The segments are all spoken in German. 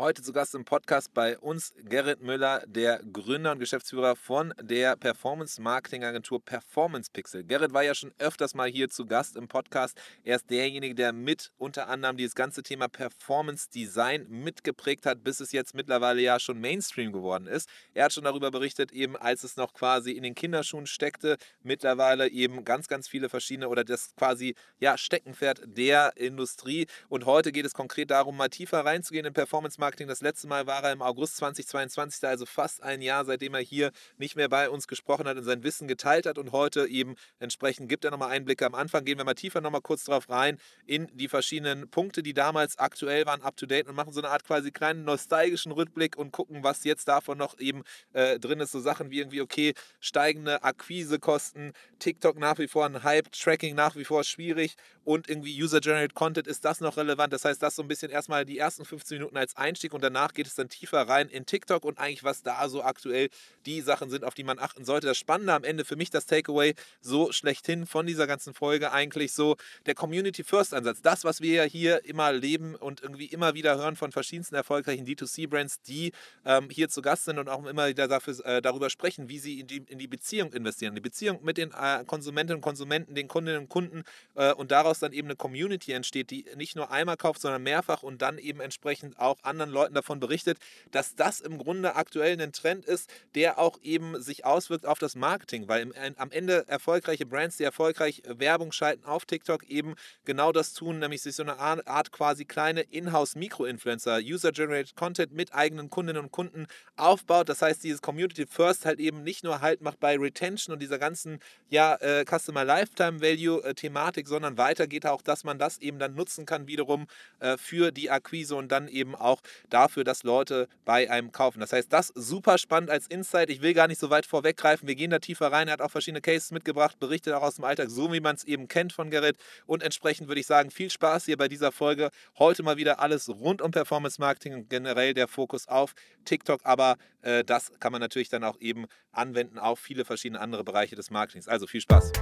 Heute zu Gast im Podcast bei uns Gerrit Müller, der Gründer und Geschäftsführer von der Performance-Marketing-Agentur Performance Pixel. Gerrit war ja schon öfters mal hier zu Gast im Podcast. Er ist derjenige, der mit unter anderem dieses ganze Thema Performance Design mitgeprägt hat, bis es jetzt mittlerweile ja schon Mainstream geworden ist. Er hat schon darüber berichtet, eben als es noch quasi in den Kinderschuhen steckte, mittlerweile eben ganz, ganz viele verschiedene oder das quasi ja Steckenpferd der Industrie. Und heute geht es konkret darum, mal tiefer reinzugehen in Performance Marketing Marketing. Das letzte Mal war er im August 2022, also fast ein Jahr, seitdem er hier nicht mehr bei uns gesprochen hat und sein Wissen geteilt hat. Und heute eben entsprechend gibt er nochmal Einblicke. Am Anfang gehen wir mal tiefer nochmal kurz drauf rein in die verschiedenen Punkte, die damals aktuell waren, up to date und machen so eine Art quasi kleinen nostalgischen Rückblick und gucken, was jetzt davon noch eben äh, drin ist. So Sachen wie irgendwie, okay, steigende Akquisekosten, TikTok nach wie vor ein Hype, Tracking nach wie vor schwierig und irgendwie User-Generated Content, ist das noch relevant? Das heißt, das so ein bisschen erstmal die ersten 15 Minuten als Einstieg Einstieg und danach geht es dann tiefer rein in TikTok und eigentlich, was da so aktuell die Sachen sind, auf die man achten sollte. Das Spannende am Ende für mich, das Takeaway so schlechthin von dieser ganzen Folge eigentlich so der Community First Ansatz. Das, was wir ja hier immer leben und irgendwie immer wieder hören von verschiedensten erfolgreichen D2C-Brands, die ähm, hier zu Gast sind und auch immer wieder dafür, äh, darüber sprechen, wie sie in die, in die Beziehung investieren. Die Beziehung mit den äh, Konsumentinnen und Konsumenten, den Kundinnen und Kunden äh, und daraus dann eben eine Community entsteht, die nicht nur einmal kauft, sondern mehrfach und dann eben entsprechend auch anderen Leuten davon berichtet, dass das im Grunde aktuell ein Trend ist, der auch eben sich auswirkt auf das Marketing, weil im, am Ende erfolgreiche Brands, die erfolgreich Werbung schalten auf TikTok, eben genau das tun, nämlich sich so eine Art quasi kleine Inhouse-Mikro-Influencer, User-Generated Content mit eigenen Kundinnen und Kunden aufbaut. Das heißt, dieses Community First halt eben nicht nur Halt macht bei Retention und dieser ganzen ja, äh, Customer Lifetime Value äh, sondern weiter geht auch, dass man das eben dann nutzen kann wiederum äh, für die Akquise und dann eben auch dafür, dass Leute bei einem kaufen. Das heißt, das super spannend als Insight. Ich will gar nicht so weit vorweggreifen. Wir gehen da tiefer rein. Er hat auch verschiedene Cases mitgebracht, berichtet auch aus dem Alltag, so wie man es eben kennt von Gerrit. Und entsprechend würde ich sagen, viel Spaß hier bei dieser Folge. Heute mal wieder alles rund um Performance Marketing und generell der Fokus auf TikTok. Aber äh, das kann man natürlich dann auch eben anwenden auf viele verschiedene andere Bereiche des Marketings. Also viel Spaß.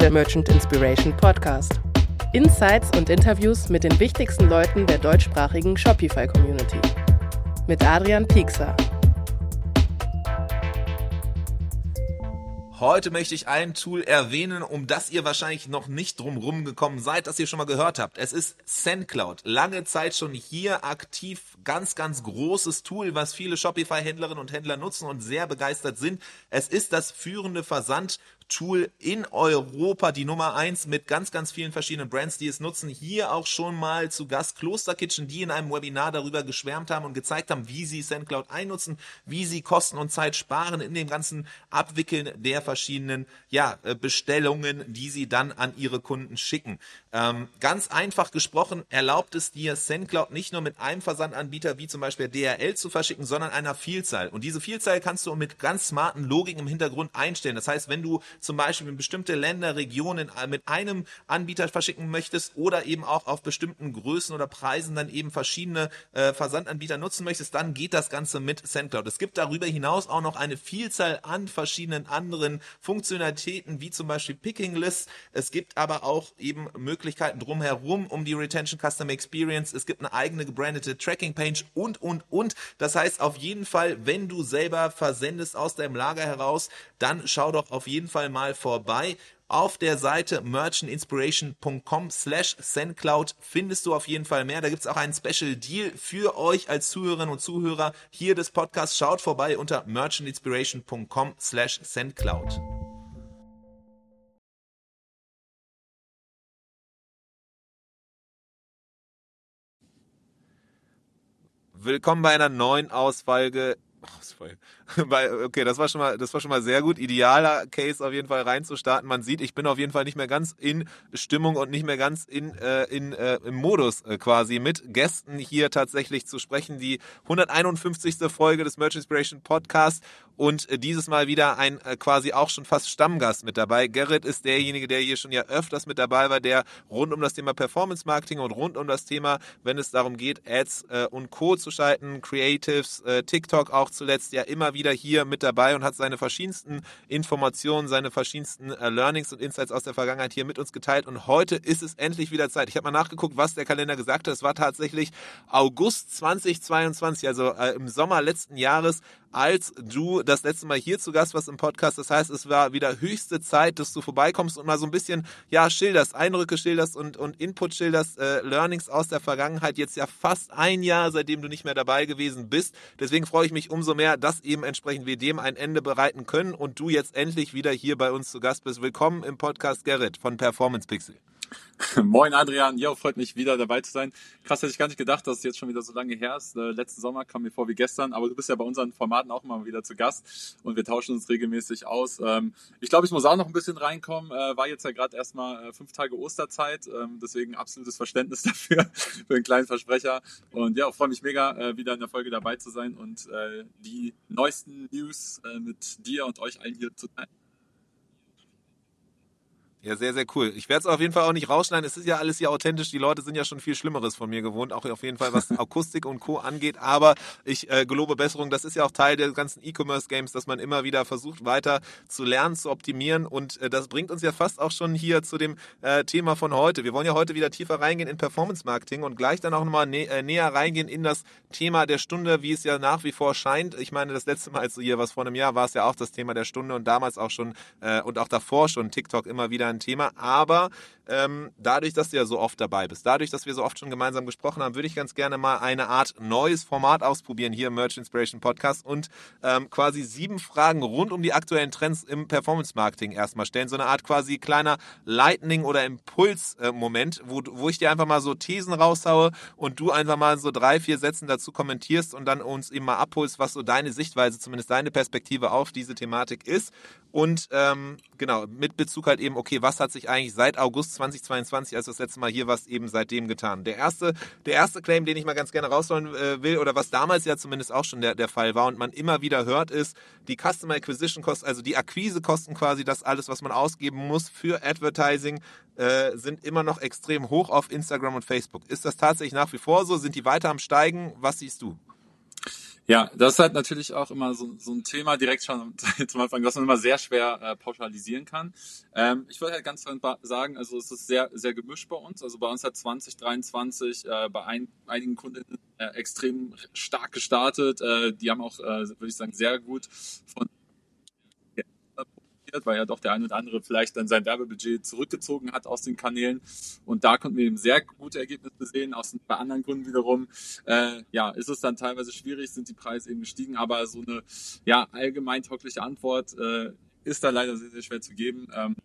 Der Merchant Inspiration Podcast. Insights und Interviews mit den wichtigsten Leuten der deutschsprachigen Shopify-Community. Mit Adrian Piekser. Heute möchte ich ein Tool erwähnen, um das ihr wahrscheinlich noch nicht drumherum gekommen seid, das ihr schon mal gehört habt. Es ist SendCloud. Lange Zeit schon hier aktiv. Ganz, ganz großes Tool, was viele Shopify-Händlerinnen und Händler nutzen und sehr begeistert sind. Es ist das führende Versand Tool in Europa, die Nummer eins mit ganz, ganz vielen verschiedenen Brands, die es nutzen. Hier auch schon mal zu Gast Kloster Kitchen, die in einem Webinar darüber geschwärmt haben und gezeigt haben, wie sie SendCloud einnutzen, wie sie Kosten und Zeit sparen in dem ganzen Abwickeln der verschiedenen ja, äh, Bestellungen, die sie dann an ihre Kunden schicken. Ähm, ganz einfach gesprochen erlaubt es dir SendCloud nicht nur mit einem Versandanbieter wie zum Beispiel DRL zu verschicken, sondern einer Vielzahl. Und diese Vielzahl kannst du mit ganz smarten Logiken im Hintergrund einstellen. Das heißt, wenn du zum Beispiel in bestimmte Länder, Regionen äh, mit einem Anbieter verschicken möchtest oder eben auch auf bestimmten Größen oder Preisen dann eben verschiedene äh, Versandanbieter nutzen möchtest, dann geht das Ganze mit SendCloud. Es gibt darüber hinaus auch noch eine Vielzahl an verschiedenen anderen Funktionalitäten, wie zum Beispiel Picking Lists. Es gibt aber auch eben Möglichkeiten drumherum um die Retention Customer Experience. Es gibt eine eigene gebrandete Tracking Page und, und, und. Das heißt auf jeden Fall, wenn du selber versendest aus deinem Lager heraus, dann schau doch auf jeden Fall mal vorbei. Auf der Seite merchantinspiration.com slash sendcloud findest du auf jeden Fall mehr. Da gibt es auch einen Special Deal für euch als Zuhörerinnen und Zuhörer hier des Podcasts. Schaut vorbei unter merchantinspiration.com slash sendcloud. Willkommen bei einer neuen Ausfolge Ausfall. okay, das war schon mal, das war schon mal sehr gut. Idealer Case auf jeden Fall reinzustarten. Man sieht, ich bin auf jeden Fall nicht mehr ganz in Stimmung und nicht mehr ganz in, äh, in äh, im Modus äh, quasi mit Gästen hier tatsächlich zu sprechen. Die 151. Folge des Merch Inspiration Podcast und äh, dieses Mal wieder ein äh, quasi auch schon fast Stammgast mit dabei. Gerrit ist derjenige, der hier schon ja öfters mit dabei war, der rund um das Thema Performance Marketing und rund um das Thema, wenn es darum geht, Ads äh, und Co. zu schalten, Creatives, TikTok auch zuletzt ja immer wieder hier mit dabei und hat seine verschiedensten Informationen, seine verschiedensten äh, Learnings und Insights aus der Vergangenheit hier mit uns geteilt. Und heute ist es endlich wieder Zeit. Ich habe mal nachgeguckt, was der Kalender gesagt hat. Es war tatsächlich August 2022, also äh, im Sommer letzten Jahres, als du das letzte Mal hier zu Gast warst im Podcast. Das heißt, es war wieder höchste Zeit, dass du vorbeikommst und mal so ein bisschen, ja, schilderst, Eindrücke schilderst und, und Input schilderst, äh, Learnings aus der Vergangenheit. Jetzt ja fast ein Jahr, seitdem du nicht mehr dabei gewesen bist. Deswegen freue ich mich umso mehr, dass eben entsprechend wir dem ein Ende bereiten können und du jetzt endlich wieder hier bei uns zu Gast bist. Willkommen im Podcast Gerrit von Performance Pixel. Moin Adrian, ja, freut mich wieder dabei zu sein. Krass, hätte ich gar nicht gedacht, dass es jetzt schon wieder so lange her ist. Äh, letzten Sommer kam mir vor wie gestern, aber du bist ja bei unseren Formaten auch mal wieder zu Gast und wir tauschen uns regelmäßig aus. Ähm, ich glaube, ich muss auch noch ein bisschen reinkommen. Äh, war jetzt ja gerade erstmal äh, fünf Tage Osterzeit, ähm, deswegen absolutes Verständnis dafür, für einen kleinen Versprecher. Und ja, freue mich mega, wieder in der Folge dabei zu sein und die neuesten News mit dir und euch allen hier zu teilen. Ja, sehr, sehr cool. Ich werde es auf jeden Fall auch nicht rausschneiden. Es ist ja alles hier authentisch. Die Leute sind ja schon viel Schlimmeres von mir gewohnt, auch auf jeden Fall was Akustik und Co. angeht. Aber ich äh, gelobe Besserung. Das ist ja auch Teil der ganzen E-Commerce-Games, dass man immer wieder versucht, weiter zu lernen, zu optimieren. Und äh, das bringt uns ja fast auch schon hier zu dem äh, Thema von heute. Wir wollen ja heute wieder tiefer reingehen in Performance-Marketing und gleich dann auch nochmal nä äh, näher reingehen in das Thema der Stunde, wie es ja nach wie vor scheint. Ich meine, das letzte Mal, als du hier was vor einem Jahr war es ja auch das Thema der Stunde und damals auch schon äh, und auch davor schon TikTok immer wieder ein Thema. Aber ähm, dadurch, dass du ja so oft dabei bist, dadurch, dass wir so oft schon gemeinsam gesprochen haben, würde ich ganz gerne mal eine Art neues Format ausprobieren hier im Merch Inspiration Podcast und ähm, quasi sieben Fragen rund um die aktuellen Trends im Performance Marketing erstmal stellen. So eine Art quasi kleiner Lightning- oder Impuls-Moment, wo, wo ich dir einfach mal so Thesen raushaue und du einfach mal so drei, vier Sätzen dazu kommentierst und dann uns eben mal abholst, was so deine Sichtweise, zumindest deine Perspektive auf diese Thematik ist. Und ähm, genau, mit Bezug halt eben, okay, was hat sich eigentlich seit August 2022, als das letzte Mal hier warst, eben seitdem getan? Der erste, der erste Claim, den ich mal ganz gerne rausholen äh, will, oder was damals ja zumindest auch schon der, der Fall war und man immer wieder hört, ist, die Customer Acquisition Cost, also die Akquisekosten quasi, das alles, was man ausgeben muss für Advertising, äh, sind immer noch extrem hoch auf Instagram und Facebook. Ist das tatsächlich nach wie vor so? Sind die weiter am Steigen? Was siehst du? Ja, das ist halt natürlich auch immer so, so ein Thema direkt schon zum Anfang, was man immer sehr schwer äh, pauschalisieren kann. Ähm, ich würde halt ganz sagen, also es ist sehr, sehr gemischt bei uns. Also bei uns hat 2023 äh, bei ein, einigen Kunden äh, extrem stark gestartet. Äh, die haben auch, äh, würde ich sagen, sehr gut von passiert, weil ja doch der eine oder andere vielleicht dann sein Werbebudget zurückgezogen hat aus den Kanälen. Und da konnten wir eben sehr gute Ergebnisse sehen. Aus, bei anderen Gründen wiederum, äh, ja, ist es dann teilweise schwierig, sind die Preise eben gestiegen, aber so eine ja, allgemeintaugliche Antwort äh, ist da leider sehr, sehr schwer zu geben. Ähm,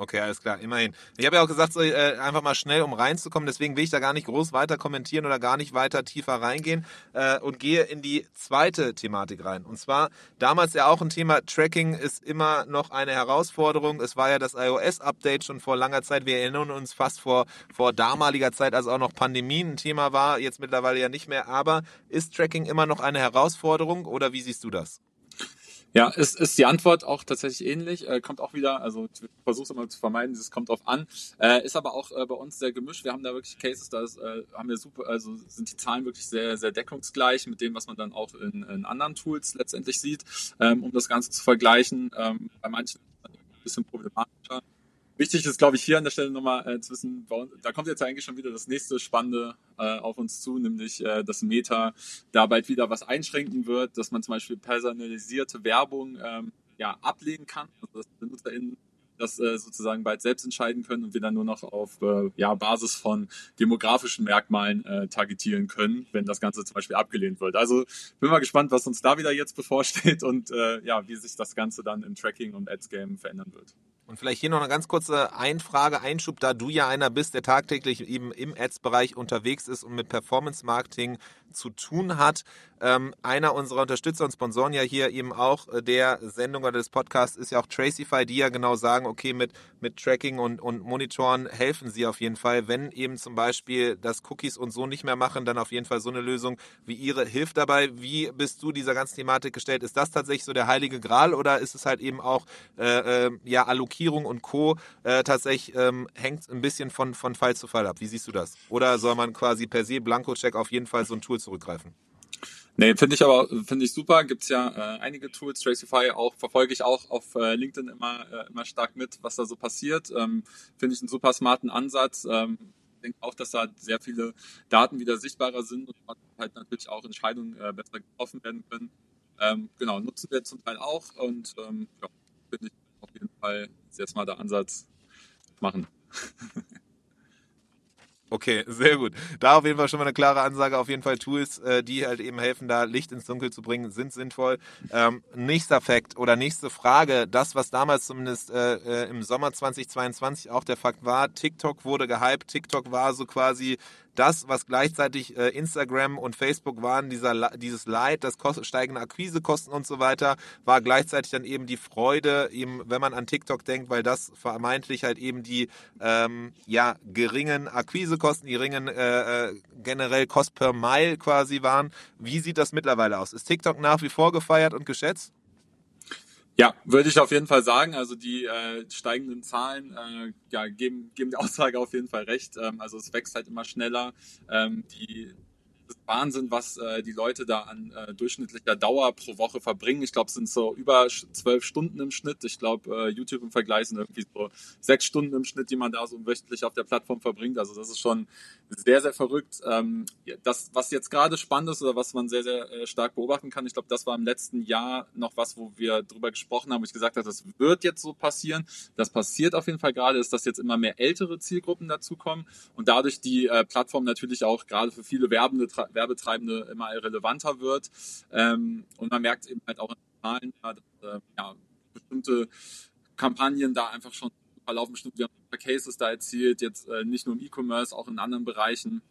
Okay, alles klar, immerhin. Ich habe ja auch gesagt, so, äh, einfach mal schnell, um reinzukommen. Deswegen will ich da gar nicht groß weiter kommentieren oder gar nicht weiter tiefer reingehen äh, und gehe in die zweite Thematik rein. Und zwar damals ja auch ein Thema, Tracking ist immer noch eine Herausforderung. Es war ja das iOS-Update schon vor langer Zeit. Wir erinnern uns fast vor, vor damaliger Zeit, als auch noch Pandemie ein Thema war, jetzt mittlerweile ja nicht mehr. Aber ist Tracking immer noch eine Herausforderung oder wie siehst du das? Ja, ist, ist die Antwort auch tatsächlich ähnlich. Äh, kommt auch wieder, also ich versuche es immer zu vermeiden, es kommt auf an. Äh, ist aber auch äh, bei uns sehr gemischt. Wir haben da wirklich Cases, da äh, haben wir super, also sind die Zahlen wirklich sehr, sehr deckungsgleich mit dem, was man dann auch in, in anderen Tools letztendlich sieht, ähm, um das Ganze zu vergleichen. Ähm, bei manchen ist es ein bisschen problematischer. Wichtig ist, glaube ich, hier an der Stelle nochmal äh, zu wissen, da kommt jetzt eigentlich schon wieder das nächste Spannende äh, auf uns zu, nämlich äh, dass Meta da bald wieder was einschränken wird, dass man zum Beispiel personalisierte Werbung ähm, ja, ablehnen kann, also dass BenutzerInnen das äh, sozusagen bald selbst entscheiden können und wir dann nur noch auf äh, ja, Basis von demografischen Merkmalen äh, targetieren können, wenn das Ganze zum Beispiel abgelehnt wird. Also bin mal gespannt, was uns da wieder jetzt bevorsteht und äh, ja, wie sich das Ganze dann im Tracking und Ads Game verändern wird. Und vielleicht hier noch eine ganz kurze Einfrage, Einschub, da du ja einer bist, der tagtäglich eben im Ads-Bereich unterwegs ist und mit Performance-Marketing zu tun hat. Ähm, einer unserer Unterstützer und Sponsoren ja hier eben auch äh, der Sendung oder des Podcasts ist ja auch Tracify, die ja genau sagen, okay, mit, mit Tracking und, und Monitoren helfen sie auf jeden Fall. Wenn eben zum Beispiel das Cookies und so nicht mehr machen, dann auf jeden Fall so eine Lösung wie ihre hilft dabei. Wie bist du dieser ganzen Thematik gestellt? Ist das tatsächlich so der heilige Gral oder ist es halt eben auch äh, äh, ja Allokierung und Co. Äh, tatsächlich ähm, hängt ein bisschen von, von Fall zu Fall ab? Wie siehst du das? Oder soll man quasi per se Blanko-Check auf jeden Fall so ein Tool zurückgreifen? Nee, finde ich aber finde ich super. Gibt's ja äh, einige Tools. Tracify auch verfolge ich auch auf äh, LinkedIn immer äh, immer stark mit, was da so passiert. Ähm, finde ich einen super smarten Ansatz. Ähm, denke auch, dass da sehr viele Daten wieder sichtbarer sind und halt natürlich auch Entscheidungen äh, besser getroffen werden können. Ähm, genau, nutzen wir zum Teil auch und ähm, ja, finde ich auf jeden Fall sehr smarter Ansatz machen. Okay, sehr gut. Da auf jeden Fall schon mal eine klare Ansage. Auf jeden Fall Tools, äh, die halt eben helfen, da Licht ins Dunkel zu bringen, sind sinnvoll. Ähm, nächster Fakt oder nächste Frage. Das, was damals zumindest äh, äh im Sommer 2022 auch der Fakt war, TikTok wurde gehypt. TikTok war so quasi das, was gleichzeitig äh, Instagram und Facebook waren, dieser, dieses Leid, das kost, steigende Akquisekosten und so weiter, war gleichzeitig dann eben die Freude, eben, wenn man an TikTok denkt, weil das vermeintlich halt eben die ähm, ja, geringen Akquisekosten, die geringen äh, äh, generell Cost per Mile quasi waren. Wie sieht das mittlerweile aus? Ist TikTok nach wie vor gefeiert und geschätzt? Ja, würde ich auf jeden Fall sagen. Also die äh, steigenden Zahlen äh, ja, geben, geben die Aussage auf jeden Fall recht. Ähm, also es wächst halt immer schneller. Ähm, die Wahnsinn, was äh, die Leute da an äh, durchschnittlicher Dauer pro Woche verbringen. Ich glaube, es sind so über zwölf Stunden im Schnitt. Ich glaube, äh, YouTube im Vergleich sind irgendwie so sechs Stunden im Schnitt, die man da so wöchentlich auf der Plattform verbringt. Also das ist schon sehr, sehr verrückt. Ähm, das, was jetzt gerade spannend ist oder was man sehr, sehr äh, stark beobachten kann, ich glaube, das war im letzten Jahr noch was, wo wir drüber gesprochen haben, wo ich gesagt habe, das wird jetzt so passieren. Das passiert auf jeden Fall gerade, ist, dass jetzt immer mehr ältere Zielgruppen dazukommen und dadurch die äh, Plattform natürlich auch gerade für viele Werbende Werbetreibende immer relevanter wird. Ähm, und man merkt eben halt auch in den Zahlen, dass äh, ja, bestimmte Kampagnen da einfach schon verlaufen. Bestimmt, wir haben ein paar Cases da erzielt, jetzt äh, nicht nur im E-Commerce, auch in anderen Bereichen.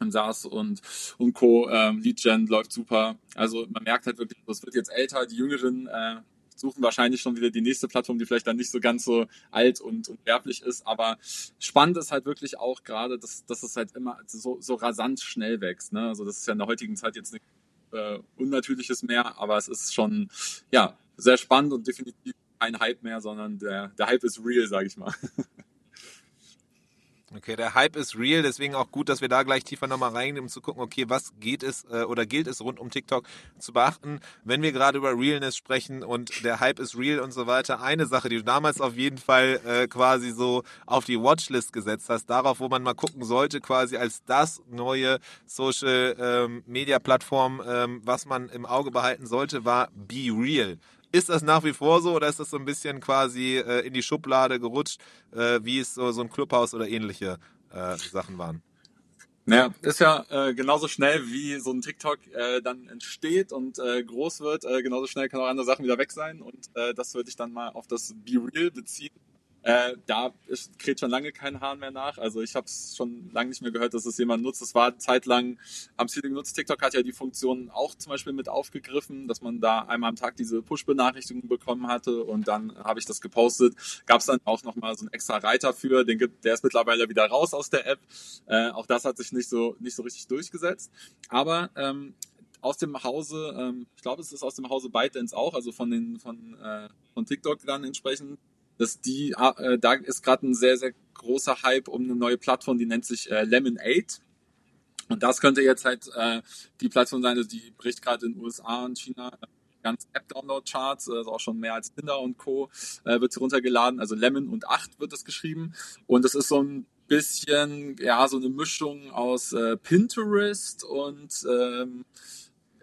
Im SaaS und, und Co. Ähm, Lead Gen läuft super. Also man merkt halt wirklich, das wird jetzt älter, die Jüngeren äh, suchen wahrscheinlich schon wieder die nächste Plattform, die vielleicht dann nicht so ganz so alt und, und werblich ist. Aber spannend ist halt wirklich auch gerade, dass, dass es halt immer so, so rasant schnell wächst. Ne? Also das ist ja in der heutigen Zeit jetzt nichts äh, Unnatürliches mehr, aber es ist schon ja sehr spannend und definitiv kein Hype mehr, sondern der, der Hype ist real, sage ich mal. Okay, der Hype ist real, deswegen auch gut, dass wir da gleich tiefer nochmal reingehen, um zu gucken, okay, was geht es äh, oder gilt es rund um TikTok zu beachten, wenn wir gerade über Realness sprechen und der Hype ist real und so weiter. Eine Sache, die du damals auf jeden Fall äh, quasi so auf die Watchlist gesetzt hast, darauf, wo man mal gucken sollte, quasi als das neue Social ähm, Media Plattform, ähm, was man im Auge behalten sollte, war Be Real. Ist das nach wie vor so oder ist das so ein bisschen quasi äh, in die Schublade gerutscht, äh, wie es so, so ein Clubhaus oder ähnliche äh, Sachen waren? Naja, ist ja äh, genauso schnell, wie so ein TikTok äh, dann entsteht und äh, groß wird, äh, genauso schnell kann auch andere Sachen wieder weg sein. Und äh, das würde ich dann mal auf das Be Real beziehen. Äh, da ist, kräht schon lange kein Hahn mehr nach. Also ich habe es schon lange nicht mehr gehört, dass es jemand nutzt. Das war zeitlang am Ziel genutzt. TikTok hat ja die Funktion auch zum Beispiel mit aufgegriffen, dass man da einmal am Tag diese Push-Benachrichtigung bekommen hatte und dann habe ich das gepostet. Gab es dann auch nochmal so einen extra Reiter für, den gibt, der ist mittlerweile wieder raus aus der App. Äh, auch das hat sich nicht so nicht so richtig durchgesetzt. Aber ähm, aus dem Hause, ähm, ich glaube, es ist aus dem Hause ByteDance auch, also von den von äh, von TikTok dann entsprechend dass die, äh, da ist gerade ein sehr, sehr großer Hype um eine neue Plattform, die nennt sich äh, Lemonade. Und das könnte jetzt halt äh, die Plattform sein, also die bricht gerade in den USA und China äh, ganz App-Download-Charts, also auch schon mehr als Tinder und Co. Äh, wird sie runtergeladen. Also Lemon und 8 wird es geschrieben. Und es ist so ein bisschen, ja, so eine Mischung aus äh, Pinterest und ähm,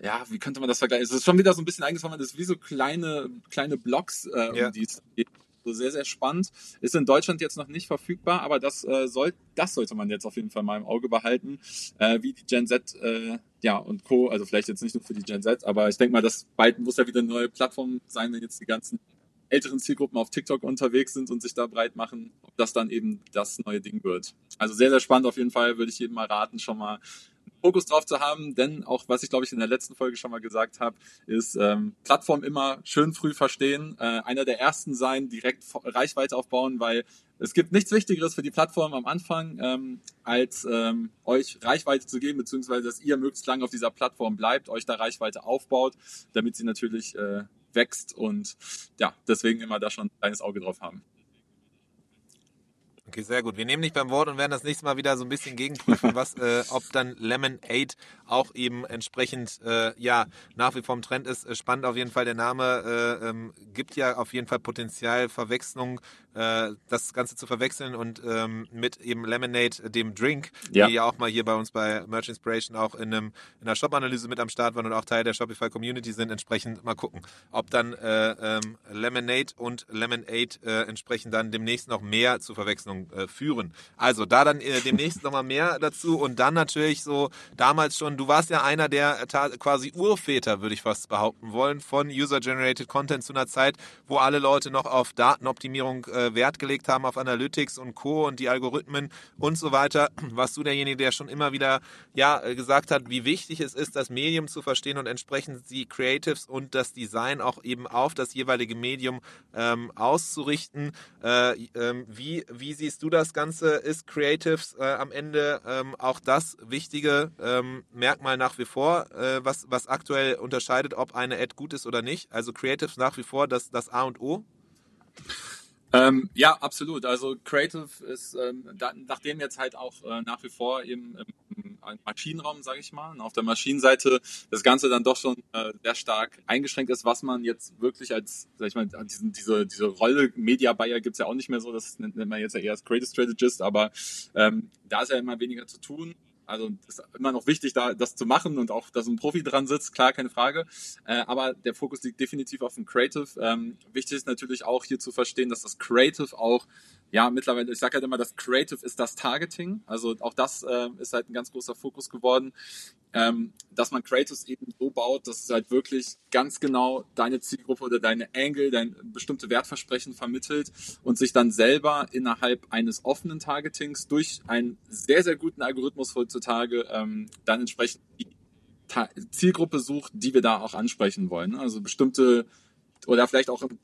ja, wie könnte man das vergleichen? Es ist schon wieder so ein bisschen eingefangen, das ist wie so kleine, kleine Blogs, äh, um ja. die es geht. Also sehr, sehr spannend. Ist in Deutschland jetzt noch nicht verfügbar, aber das, äh, soll, das sollte man jetzt auf jeden Fall mal im Auge behalten, äh, wie die Gen Z äh, ja, und Co., also vielleicht jetzt nicht nur für die Gen Z, aber ich denke mal, dass bald muss ja wieder eine neue Plattform sein, wenn jetzt die ganzen älteren Zielgruppen auf TikTok unterwegs sind und sich da breit machen, ob das dann eben das neue Ding wird. Also sehr, sehr spannend auf jeden Fall, würde ich jedem mal raten, schon mal Fokus drauf zu haben, denn auch was ich glaube ich in der letzten Folge schon mal gesagt habe, ist ähm, Plattform immer schön früh verstehen, äh, einer der ersten sein, direkt Reichweite aufbauen, weil es gibt nichts Wichtigeres für die Plattform am Anfang, ähm, als ähm, euch Reichweite zu geben, beziehungsweise dass ihr möglichst lange auf dieser Plattform bleibt, euch da Reichweite aufbaut, damit sie natürlich äh, wächst und ja, deswegen immer da schon ein kleines Auge drauf haben. Okay, sehr gut. Wir nehmen dich beim Wort und werden das nächste Mal wieder so ein bisschen gegenprüfen, was, äh, ob dann Lemonade auch eben entsprechend, äh, ja, nach wie vor im Trend ist. Äh, spannend auf jeden Fall. Der Name äh, ähm, gibt ja auf jeden Fall Potenzial, Verwechslung, äh, das Ganze zu verwechseln und ähm, mit eben Lemonade, dem Drink, ja. die ja auch mal hier bei uns bei Merch Inspiration auch in, einem, in einer Shop-Analyse mit am Start waren und auch Teil der Shopify Community sind. Entsprechend mal gucken, ob dann äh, ähm, Lemonade und Lemonade entsprechend dann demnächst noch mehr zu verwechseln Äh, führen. Also da dann äh, demnächst nochmal mehr dazu und dann natürlich so damals schon, du warst ja einer der quasi Urväter, würde ich fast behaupten wollen, von User-Generated Content zu einer Zeit, wo alle Leute noch auf Datenoptimierung äh, Wert gelegt haben, auf Analytics und Co. und die Algorithmen und so weiter. Warst du derjenige, der schon immer wieder ja äh, gesagt hat, wie wichtig es ist, das Medium zu verstehen und entsprechend die Creatives und das Design auch eben auf das jeweilige Medium ähm, auszurichten. Äh, ähm, wie, wie sie siehst du das Ganze? Ist Creatives äh, am Ende ähm, auch das wichtige ähm, Merkmal nach wie vor, äh, was, was aktuell unterscheidet, ob eine Ad gut ist oder nicht? Also Creatives nach wie vor das, das A und O? Ähm, ja, absolut. Also Creative ist, ähm, da, nachdem jetzt halt auch äh, nach wie vor eben im, Maschinenraum, sage ich mal, auf der Maschinenseite das Ganze dann doch schon äh, sehr stark eingeschränkt ist, was man jetzt wirklich als, sag ich mal, diesen, diese, diese Rolle Media Buyer gibt's ja auch nicht mehr so, das nennt man jetzt ja eher als Creative Strategist, aber ähm, da ist ja immer weniger zu tun. Also ist immer noch wichtig, da das zu machen und auch, dass ein Profi dran sitzt, klar, keine Frage. Äh, aber der Fokus liegt definitiv auf dem Creative. Ähm, wichtig ist natürlich auch hier zu verstehen, dass das Creative auch ja, mittlerweile, ich sage halt immer, das Creative ist das Targeting. Also auch das äh, ist halt ein ganz großer Fokus geworden ähm, dass man Creatives eben so baut, dass es halt wirklich ganz genau deine Zielgruppe oder deine Angle, dein bestimmte Wertversprechen vermittelt und sich dann selber innerhalb eines offenen Targetings durch einen sehr, sehr guten Algorithmus heutzutage ähm, dann entsprechend die Ta Zielgruppe sucht, die wir da auch ansprechen wollen. Also bestimmte oder vielleicht auch im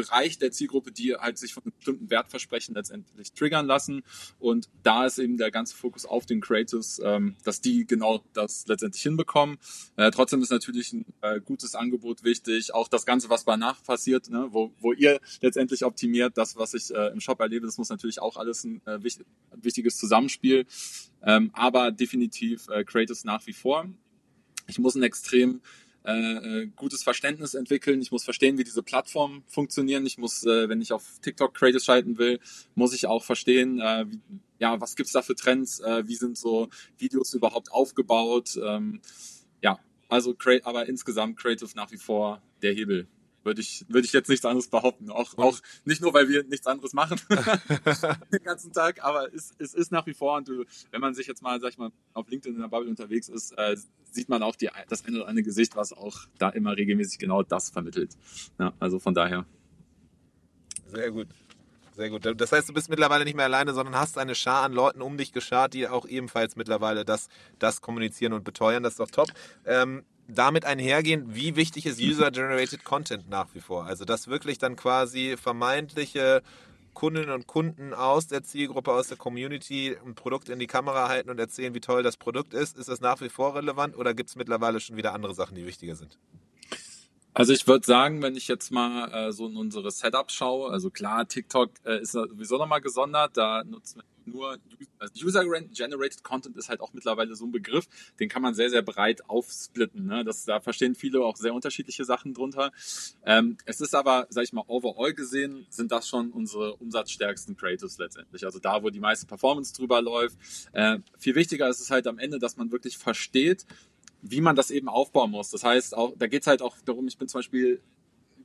Bereich der Zielgruppe, die halt sich von einem bestimmten Wertversprechen letztendlich triggern lassen. Und da ist eben der ganze Fokus auf den Creatives, ähm, dass die genau das letztendlich hinbekommen. Äh, trotzdem ist natürlich ein äh, gutes Angebot wichtig. Auch das Ganze, was danach passiert, ne, wo, wo ihr letztendlich optimiert, das, was ich äh, im Shop erlebe, das muss natürlich auch alles ein, äh, wichtig, wichtiges Zusammenspiel. Ähm, aber definitiv äh, Creatives nach wie vor. Ich muss ein extrem äh, äh, gutes Verständnis entwickeln. Ich muss verstehen, wie diese Plattformen funktionieren. Ich muss, äh, wenn ich auf TikTok Creators schalten will, muss ich auch verstehen, äh, wie, ja, was gibt's da für Trends? Äh, wie sind so Videos überhaupt aufgebaut? Ähm, ja, also aber insgesamt Creative nach wie vor der Hebel würde ich, würde ich jetzt nichts anderes behaupten. Auch, auch nicht nur, weil wir nichts anderes machen den ganzen Tag, aber es, es ist nach wie vor, und du, wenn man sich jetzt mal, sag ich mal, auf LinkedIn in der Bubble unterwegs ist, äh, sieht man auch die, das eine oder andere Gesicht, was auch da immer regelmäßig genau das vermittelt. Ja, also von daher. Sehr gut. Sehr gut. Das heißt, du bist mittlerweile nicht mehr alleine, sondern hast eine Schar an Leuten um dich geschart, die auch ebenfalls mittlerweile das, das kommunizieren und beteuern. Das ist doch top. Ähm, damit einhergehend, wie wichtig ist User-Generated Content nach wie vor? Also, dass wirklich dann quasi vermeintliche Kundinnen und Kunden aus der Zielgruppe, aus der Community ein Produkt in die Kamera halten und erzählen, wie toll das Produkt ist. Ist das nach wie vor relevant oder gibt es mittlerweile schon wieder andere Sachen, die wichtiger sind? Also ich würde sagen, wenn ich jetzt mal äh, so in unsere Setups schaue, also klar, TikTok äh, ist sowieso nochmal gesondert, da nutzen wir nur also User-Generated Content ist halt auch mittlerweile so ein Begriff, den kann man sehr, sehr breit aufsplitten. Ne? Das, da verstehen viele auch sehr unterschiedliche Sachen drunter. Ähm, es ist aber, sag ich mal, overall gesehen, sind das schon unsere umsatzstärksten Creatives letztendlich. Also da, wo die meiste Performance drüber läuft. Äh, viel wichtiger ist es halt am Ende, dass man wirklich versteht, wie man das eben aufbauen muss. Das heißt, auch, da geht es halt auch darum, ich bin zum Beispiel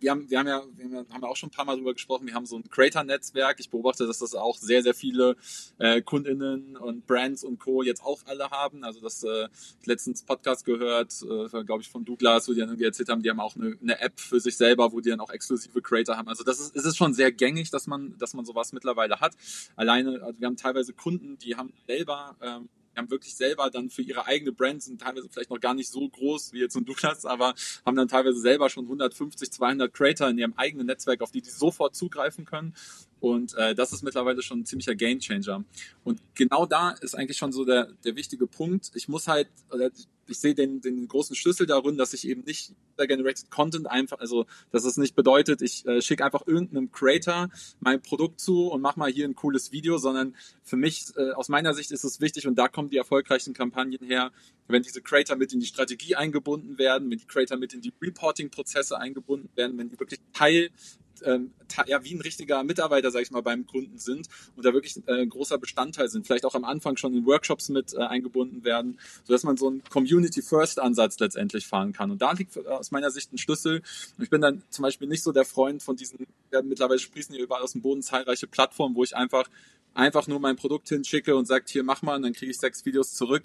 wir haben, wir haben ja, wir haben ja auch schon ein paar Mal drüber gesprochen, wir haben so ein Creator-Netzwerk. Ich beobachte, dass das auch sehr, sehr viele äh, KundInnen und Brands und Co. jetzt auch alle haben. Also das äh, letztens Podcast gehört, äh, glaube ich, von Douglas, wo die dann irgendwie erzählt haben, die haben auch eine, eine, App für sich selber, wo die dann auch exklusive Creator haben. Also das ist, es ist schon sehr gängig, dass man, dass man sowas mittlerweile hat. Alleine, also wir haben teilweise Kunden, die haben selber ähm, die haben wirklich selber dann für ihre eigene Brand, sind teilweise vielleicht noch gar nicht so groß wie jetzt ein Douglas, aber haben dann teilweise selber schon 150, 200 Creator in ihrem eigenen Netzwerk, auf die die sofort zugreifen können Und äh, das ist mittlerweile schon ein ziemlicher Gamechanger. Und genau da ist eigentlich schon so der, der wichtige Punkt. Ich muss halt, ich sehe den, den großen Schlüssel darin, dass ich eben nicht Generated Content einfach, also dass es nicht bedeutet, ich äh, schicke einfach irgendeinem Creator mein Produkt zu und mach mal hier ein cooles Video, sondern für mich, äh, aus meiner Sicht ist es wichtig und da kommen die erfolgreichen Kampagnen her, wenn diese Creator mit in die Strategie eingebunden werden, wenn die Creator mit in die Reporting-Prozesse eingebunden werden, wenn die wirklich Teil ähm, ja, wie ein richtiger Mitarbeiter, sag ich mal, beim Kunden sind und da wirklich äh, ein großer Bestandteil sind, vielleicht auch am Anfang schon in Workshops mit äh, eingebunden werden, sodass man so einen Community-First-Ansatz letztendlich fahren kann. Und da liegt aus meiner Sicht ein Schlüssel. Ich bin dann zum Beispiel nicht so der Freund von diesen, ja, mittlerweile sprießen hier überall aus dem Boden zahlreiche Plattformen, wo ich einfach einfach nur mein Produkt hinschicke und sagt, hier mach mal, und dann kriege ich sechs Videos zurück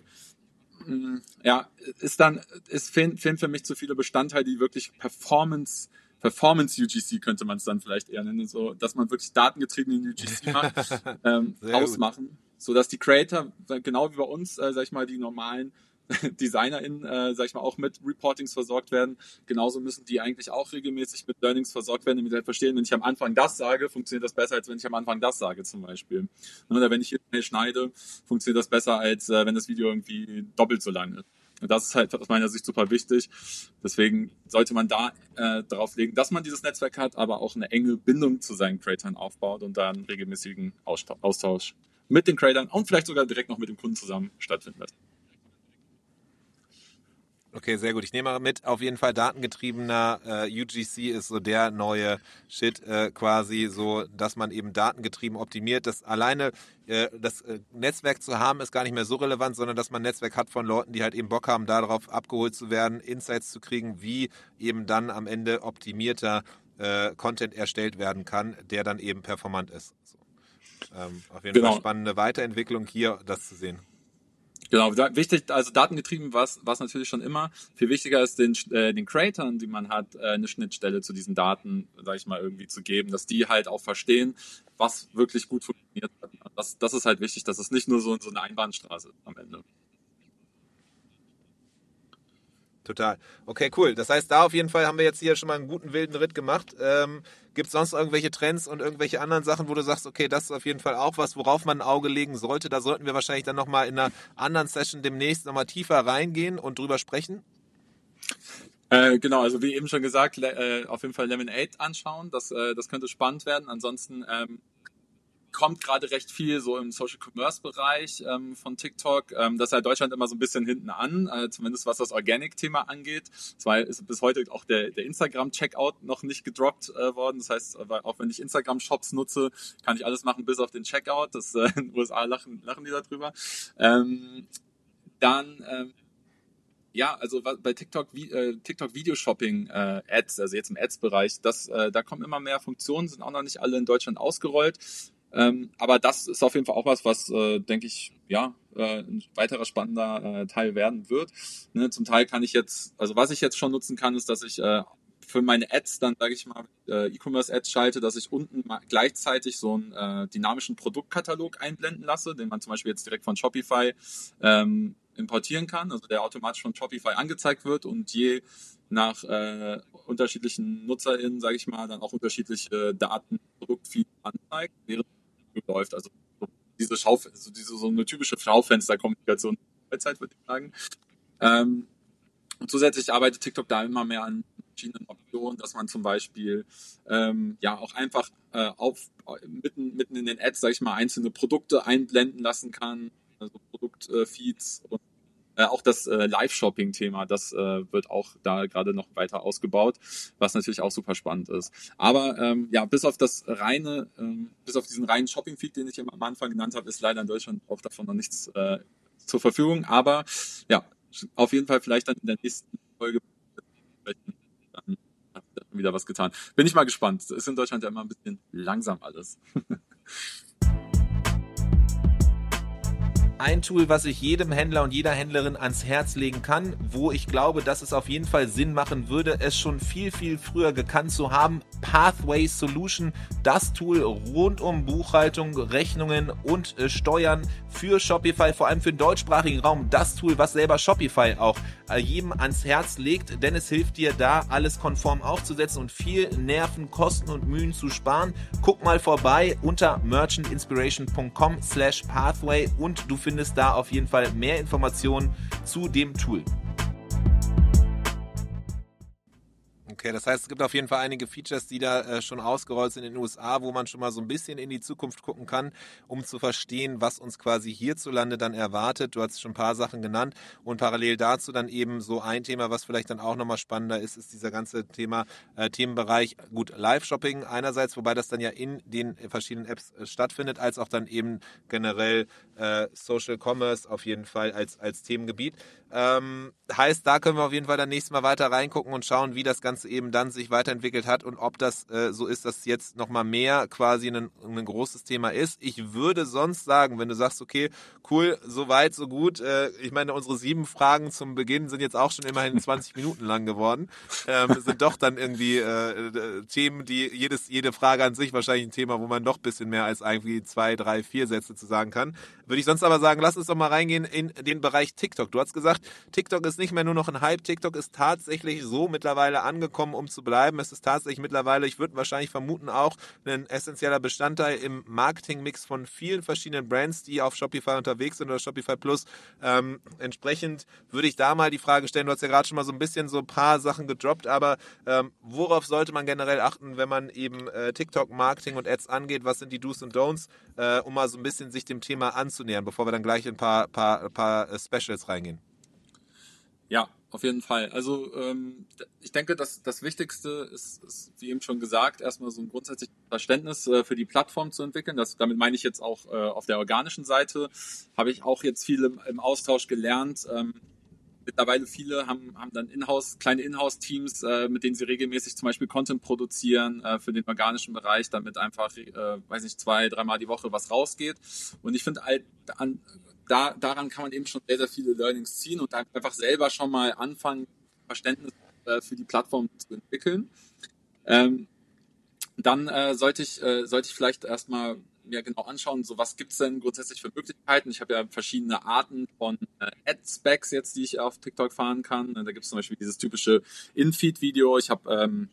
mm, ja, ist dann, es fehlen, fehlen für mich zu viele Bestandteile, die wirklich Performance Performance UGC könnte man es dann vielleicht eher nennen, so dass man wirklich datengetriebenen UGC macht, ähm, ausmachen, so dass die Creator genau wie bei uns, äh, sag ich mal, die normalen DesignerInnen, äh, sag ich mal, auch mit Reportings versorgt werden. Genauso müssen die eigentlich auch regelmäßig mit Learnings versorgt werden, damit sie halt verstehen, wenn ich am Anfang das sage, funktioniert das besser, als wenn ich am Anfang das sage, zum Beispiel. Oder wenn ich hier schnell schneide, funktioniert das besser, als äh, wenn das Video irgendwie doppelt so lang ist. Und das ist halt aus meiner Sicht super wichtig. Deswegen sollte man da äh, darauf legen, dass man dieses Netzwerk hat, aber auch eine enge Bindung zu seinen Creatoren aufbaut und da einen regelmäßigen Austausch mit den Creatoren und vielleicht sogar direkt noch mit dem Kunden zusammen stattfinden lässt. Okay, sehr gut. Ich nehme mit, auf jeden Fall datengetriebener äh, UGC ist so der neue Shit äh, quasi, so dass man eben datengetrieben optimiert. Das alleine äh, das äh, Netzwerk zu haben, ist gar nicht mehr so relevant, sondern dass man ein Netzwerk hat von Leuten, die halt eben Bock haben, darauf abgeholt zu werden, Insights zu kriegen, wie eben dann am Ende optimierter äh, Content erstellt werden kann, der dann eben performant ist. So. Ähm, auf jeden genau. Fall spannende Weiterentwicklung hier, das zu sehen. Genau, wichtig, also datengetrieben war es natürlich schon immer. Viel wichtiger ist den, äh, den Creatoren, die man hat, äh, eine Schnittstelle zu diesen Daten, sag ich mal, irgendwie zu geben, dass die halt auch verstehen, was wirklich gut funktioniert hat. Das, das ist halt wichtig, dass es nicht nur so, so eine Einbahnstraße ist am Ende. Total. Okay, cool. Das heißt, da auf jeden Fall haben wir jetzt hier schon mal einen guten wilden Ritt gemacht. Ähm, Gibt es sonst irgendwelche Trends und irgendwelche anderen Sachen, wo du sagst, okay, das ist auf jeden Fall auch was, worauf man ein Auge legen sollte? Da sollten wir wahrscheinlich dann nochmal in einer anderen Session demnächst nochmal tiefer reingehen und drüber sprechen. Äh, genau, also wie eben schon gesagt, äh, auf jeden Fall Lemonade anschauen. Das, äh, das könnte spannend werden. Ansonsten ähm, kommt gerade recht viel so im Social Commerce Bereich ähm, von TikTok. Ähm, das ist ja Deutschland immer so ein bisschen hinten an, äh, zumindest was das Organic-Thema angeht. Zwar ist bis heute auch der, der Instagram-Checkout noch nicht gedroppt äh, worden. Das heißt, auch wenn ich Instagram-Shops nutze, kann ich alles machen bis auf den Checkout. Das äh, in den USA lachen, lachen die darüber. Ähm, dann ähm, ja, also bei TikTok, äh, TikTok Video Shopping äh, Ads, also jetzt im Ads Bereich, das, äh, da kommen immer mehr Funktionen, sind auch noch nicht alle in Deutschland ausgerollt. Ähm, aber das ist auf jeden Fall auch was, was, äh, denke ich, ja, äh, ein weiterer spannender äh, Teil werden wird. Ne, zum Teil kann ich jetzt, also was ich jetzt schon nutzen kann, ist, dass ich äh, für meine Ads dann, sage ich mal, äh, E-Commerce-Ads schalte, dass ich unten gleichzeitig so einen äh, dynamischen Produktkatalog einblenden lasse, den man zum Beispiel jetzt direkt von Shopify ähm, importieren kann, also der automatisch von Shopify angezeigt wird und je nach äh, unterschiedlichen NutzerInnen, sage ich mal, dann auch unterschiedliche Daten, Produktfeed anzeigt, während läuft. Also so diese Schau, also diese so eine typische Schaufensterkommunikation Zeit, würde ich sagen. Ähm, und zusätzlich arbeitet TikTok da immer mehr an verschiedenen Optionen, dass man zum Beispiel ähm, ja auch einfach äh, auf mitten, mitten in den Ads, sage ich mal, einzelne Produkte einblenden lassen kann, also Produktfeeds und äh, auch das äh, Live-Shopping-Thema, das äh, wird auch da gerade noch weiter ausgebaut, was natürlich auch super spannend ist. Aber ähm, ja, bis auf das reine, ähm, bis auf diesen reinen Shopping-Feed, den ich am Anfang genannt habe, ist leider in Deutschland auch davon noch nichts äh, zur Verfügung. Aber ja, auf jeden Fall vielleicht dann in der nächsten Folge dann wieder was getan. Bin ich mal gespannt. Ist in Deutschland ja immer ein bisschen langsam alles. ein Tool, was ich jedem Händler und jeder Händlerin ans Herz legen kann, wo ich glaube, dass es auf jeden Fall Sinn machen würde, es schon viel, viel früher gekannt zu haben. Pathway Solution, das Tool rund um Buchhaltung, Rechnungen und äh, Steuern für Shopify, vor allem für den deutschsprachigen Raum. Das Tool, was selber Shopify auch äh, jedem ans Herz legt, denn es hilft dir da, alles konform aufzusetzen und viel Nerven, Kosten und Mühen zu sparen. Guck mal vorbei unter merchantinspiration.com slash pathway und du findest da auf jeden Fall mehr Informationen zu dem Tool. Okay, das heißt, es gibt auf jeden Fall einige Features, die da äh, schon ausgerollt sind in den USA, wo man schon mal so ein bisschen in die Zukunft gucken kann, um zu verstehen, was uns quasi hierzulande dann erwartet. Du hast schon ein paar Sachen genannt und parallel dazu dann eben so ein Thema, was vielleicht dann auch nochmal spannender ist, ist dieser ganze Thema, äh, Themenbereich, gut, Live-Shopping einerseits, wobei das dann ja in den verschiedenen Apps äh, stattfindet, als auch dann eben generell äh, Social Commerce auf jeden Fall als, als Themengebiet. Ähm, heißt, da können wir auf jeden Fall dann nächstes Mal weiter reingucken und schauen, wie das Ganze eben dann sich weiterentwickelt hat und ob das äh, so ist, dass jetzt nochmal mehr quasi ein, ein großes Thema ist. Ich würde sonst sagen, wenn du sagst, okay, cool, so weit, so gut. Äh, ich meine, unsere sieben Fragen zum Beginn sind jetzt auch schon immerhin 20 Minuten lang geworden. Ähm, sind doch dann irgendwie äh, Themen, die jedes, jede Frage an sich wahrscheinlich ein Thema, wo man doch ein bisschen mehr als irgendwie zwei, drei, vier Sätze zu sagen kann. Würde ich sonst aber sagen, lass uns doch mal reingehen in den Bereich TikTok. Du hast gesagt, TikTok ist nicht mehr nur noch ein Hype. TikTok ist tatsächlich so mittlerweile angekommen, um zu bleiben. Es ist tatsächlich mittlerweile, ich würde wahrscheinlich vermuten, auch ein essentieller Bestandteil im Marketingmix von vielen verschiedenen Brands, die auf Shopify unterwegs sind oder Shopify Plus. Ähm, entsprechend würde ich da mal die Frage stellen, du hast ja gerade schon mal so ein bisschen so ein paar Sachen gedroppt, aber ähm, worauf sollte man generell achten, wenn man eben äh, TikTok-Marketing und Ads angeht? Was sind die Do's und Don'ts, äh, um mal so ein bisschen sich dem Thema anzunähern, bevor wir dann gleich in ein paar, paar, paar äh, Specials reingehen? Ja, auf jeden Fall. Also ähm, ich denke, dass das Wichtigste ist, ist, wie eben schon gesagt, erstmal so ein grundsätzliches Verständnis äh, für die Plattform zu entwickeln. Das, damit meine ich jetzt auch äh, auf der organischen Seite, habe ich auch jetzt viel im, im Austausch gelernt. Ähm, mittlerweile viele haben, haben dann Inhouse, kleine Inhouse-Teams, äh, mit denen sie regelmäßig zum Beispiel Content produzieren äh, für den organischen Bereich, damit einfach, äh, weiß nicht, zwei, dreimal die Woche was rausgeht. Und ich finde, an, da, daran kann man eben schon sehr, sehr viele Learnings ziehen und einfach selber schon mal anfangen, Verständnis äh, für die Plattform zu entwickeln. Ähm, dann äh, sollte ich äh, sollte ich vielleicht erstmal mir genau anschauen, so was gibt's denn grundsätzlich für Möglichkeiten. Ich habe ja verschiedene Arten von äh, Ad-Specs jetzt, die ich auf TikTok fahren kann. Da gibt's zum Beispiel dieses typische In-Feed-Video. Ich habe ähm,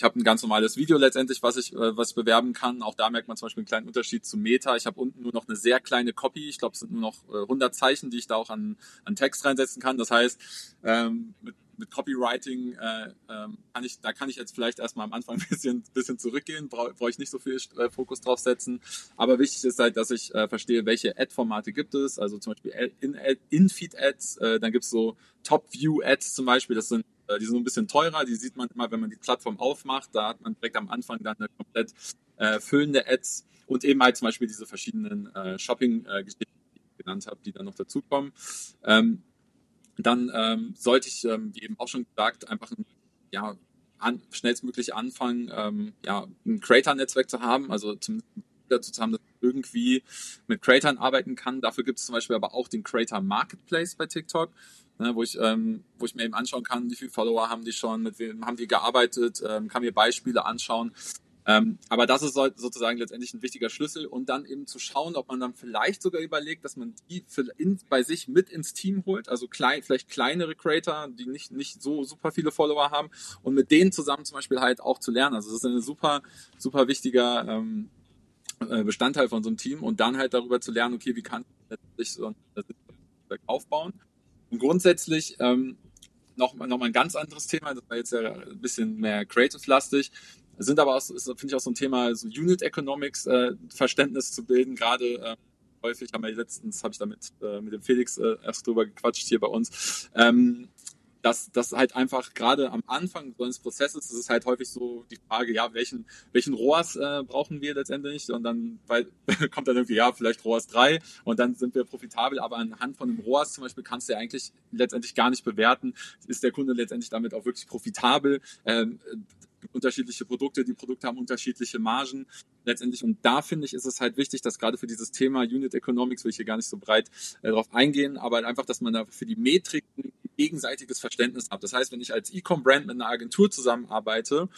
ich habe ein ganz normales Video letztendlich, was ich, äh, was ich bewerben kann. Auch da merkt man zum Beispiel einen kleinen Unterschied zu Meta. Ich habe unten nur noch eine sehr kleine Copy. Ich glaube, es sind nur noch äh, 100 Zeichen, die ich da auch an, an Text reinsetzen kann. Das heißt, ähm, mit, mit Copywriting äh, ähm, kann ich, da kann ich jetzt vielleicht erstmal am Anfang ein bisschen, bisschen zurückgehen, brauche brauch ich nicht so viel äh, Fokus drauf setzen. Aber wichtig ist halt, dass ich äh, verstehe, welche Ad-Formate gibt es. Also zum Beispiel In-Feed-Ads, äh, dann gibt es so Top-View-Ads zum Beispiel. Das sind die sind ein bisschen teurer, die sieht man immer, wenn man die Plattform aufmacht. Da hat man direkt am Anfang dann eine komplett äh, füllende Ads und eben halt zum Beispiel diese verschiedenen äh, Shopping-Geschichten, die ich genannt habe, die dann noch dazukommen. Ähm, dann ähm, sollte ich, ähm, wie eben auch schon gesagt, einfach ein, ja, an, schnellstmöglich anfangen, ähm, ja, ein Creator-Netzwerk zu haben, also zum dazu zu haben, dass ich irgendwie mit Creatoren arbeiten kann. Dafür gibt es zum Beispiel aber auch den Creator Marketplace bei TikTok ne, wo, ich, ähm, wo ich mir eben anschauen kann, wie viele Follower haben die schon, mit wem haben die gearbeitet, ähm, kann mir Beispiele anschauen. Ähm, aber das ist sozusagen letztendlich ein wichtiger Schlüssel und dann eben zu schauen, ob man dann vielleicht sogar überlegt, dass man die in, bei sich mit ins Team holt, also klein, vielleicht kleinere Creator, die nicht, nicht so super viele Follower haben und mit denen zusammen zum Beispiel halt auch zu lernen. Also das ist ein super, super wichtiger ähm, äh, Bestandteil von so einem Team und dann halt darüber zu lernen, okay, wie kann ich letztlich so ein aufbauen. Und grundsätzlich ähm, noch, noch mal ein ganz anderes Thema, das war jetzt ja ein bisschen mehr creative-lastig, sind aber auch, finde ich auch so ein Thema, so Unit Economics äh, Verständnis zu bilden, gerade äh, häufig haben wir letztens, habe ich damit äh, mit dem Felix äh, erst drüber gequatscht hier bei uns, ähm, dass das halt einfach gerade am Anfang so eines Prozesses ist es halt häufig so die Frage, ja, welchen, welchen ROAS äh, brauchen wir letztendlich? Und dann weil, kommt dann irgendwie, ja, vielleicht ROAS 3 und dann sind wir profitabel, aber anhand von einem ROAS zum Beispiel kannst du ja eigentlich letztendlich gar nicht bewerten, ist der Kunde letztendlich damit auch wirklich profitabel. Ähm, unterschiedliche Produkte, die Produkte haben unterschiedliche Margen letztendlich. Und da finde ich, ist es halt wichtig, dass gerade für dieses Thema Unit Economics, will ich hier gar nicht so breit äh, darauf eingehen, aber halt einfach, dass man da für die Metriken gegenseitiges Verständnis hat. Das heißt, wenn ich als E-Com-Brand mit einer Agentur zusammenarbeite,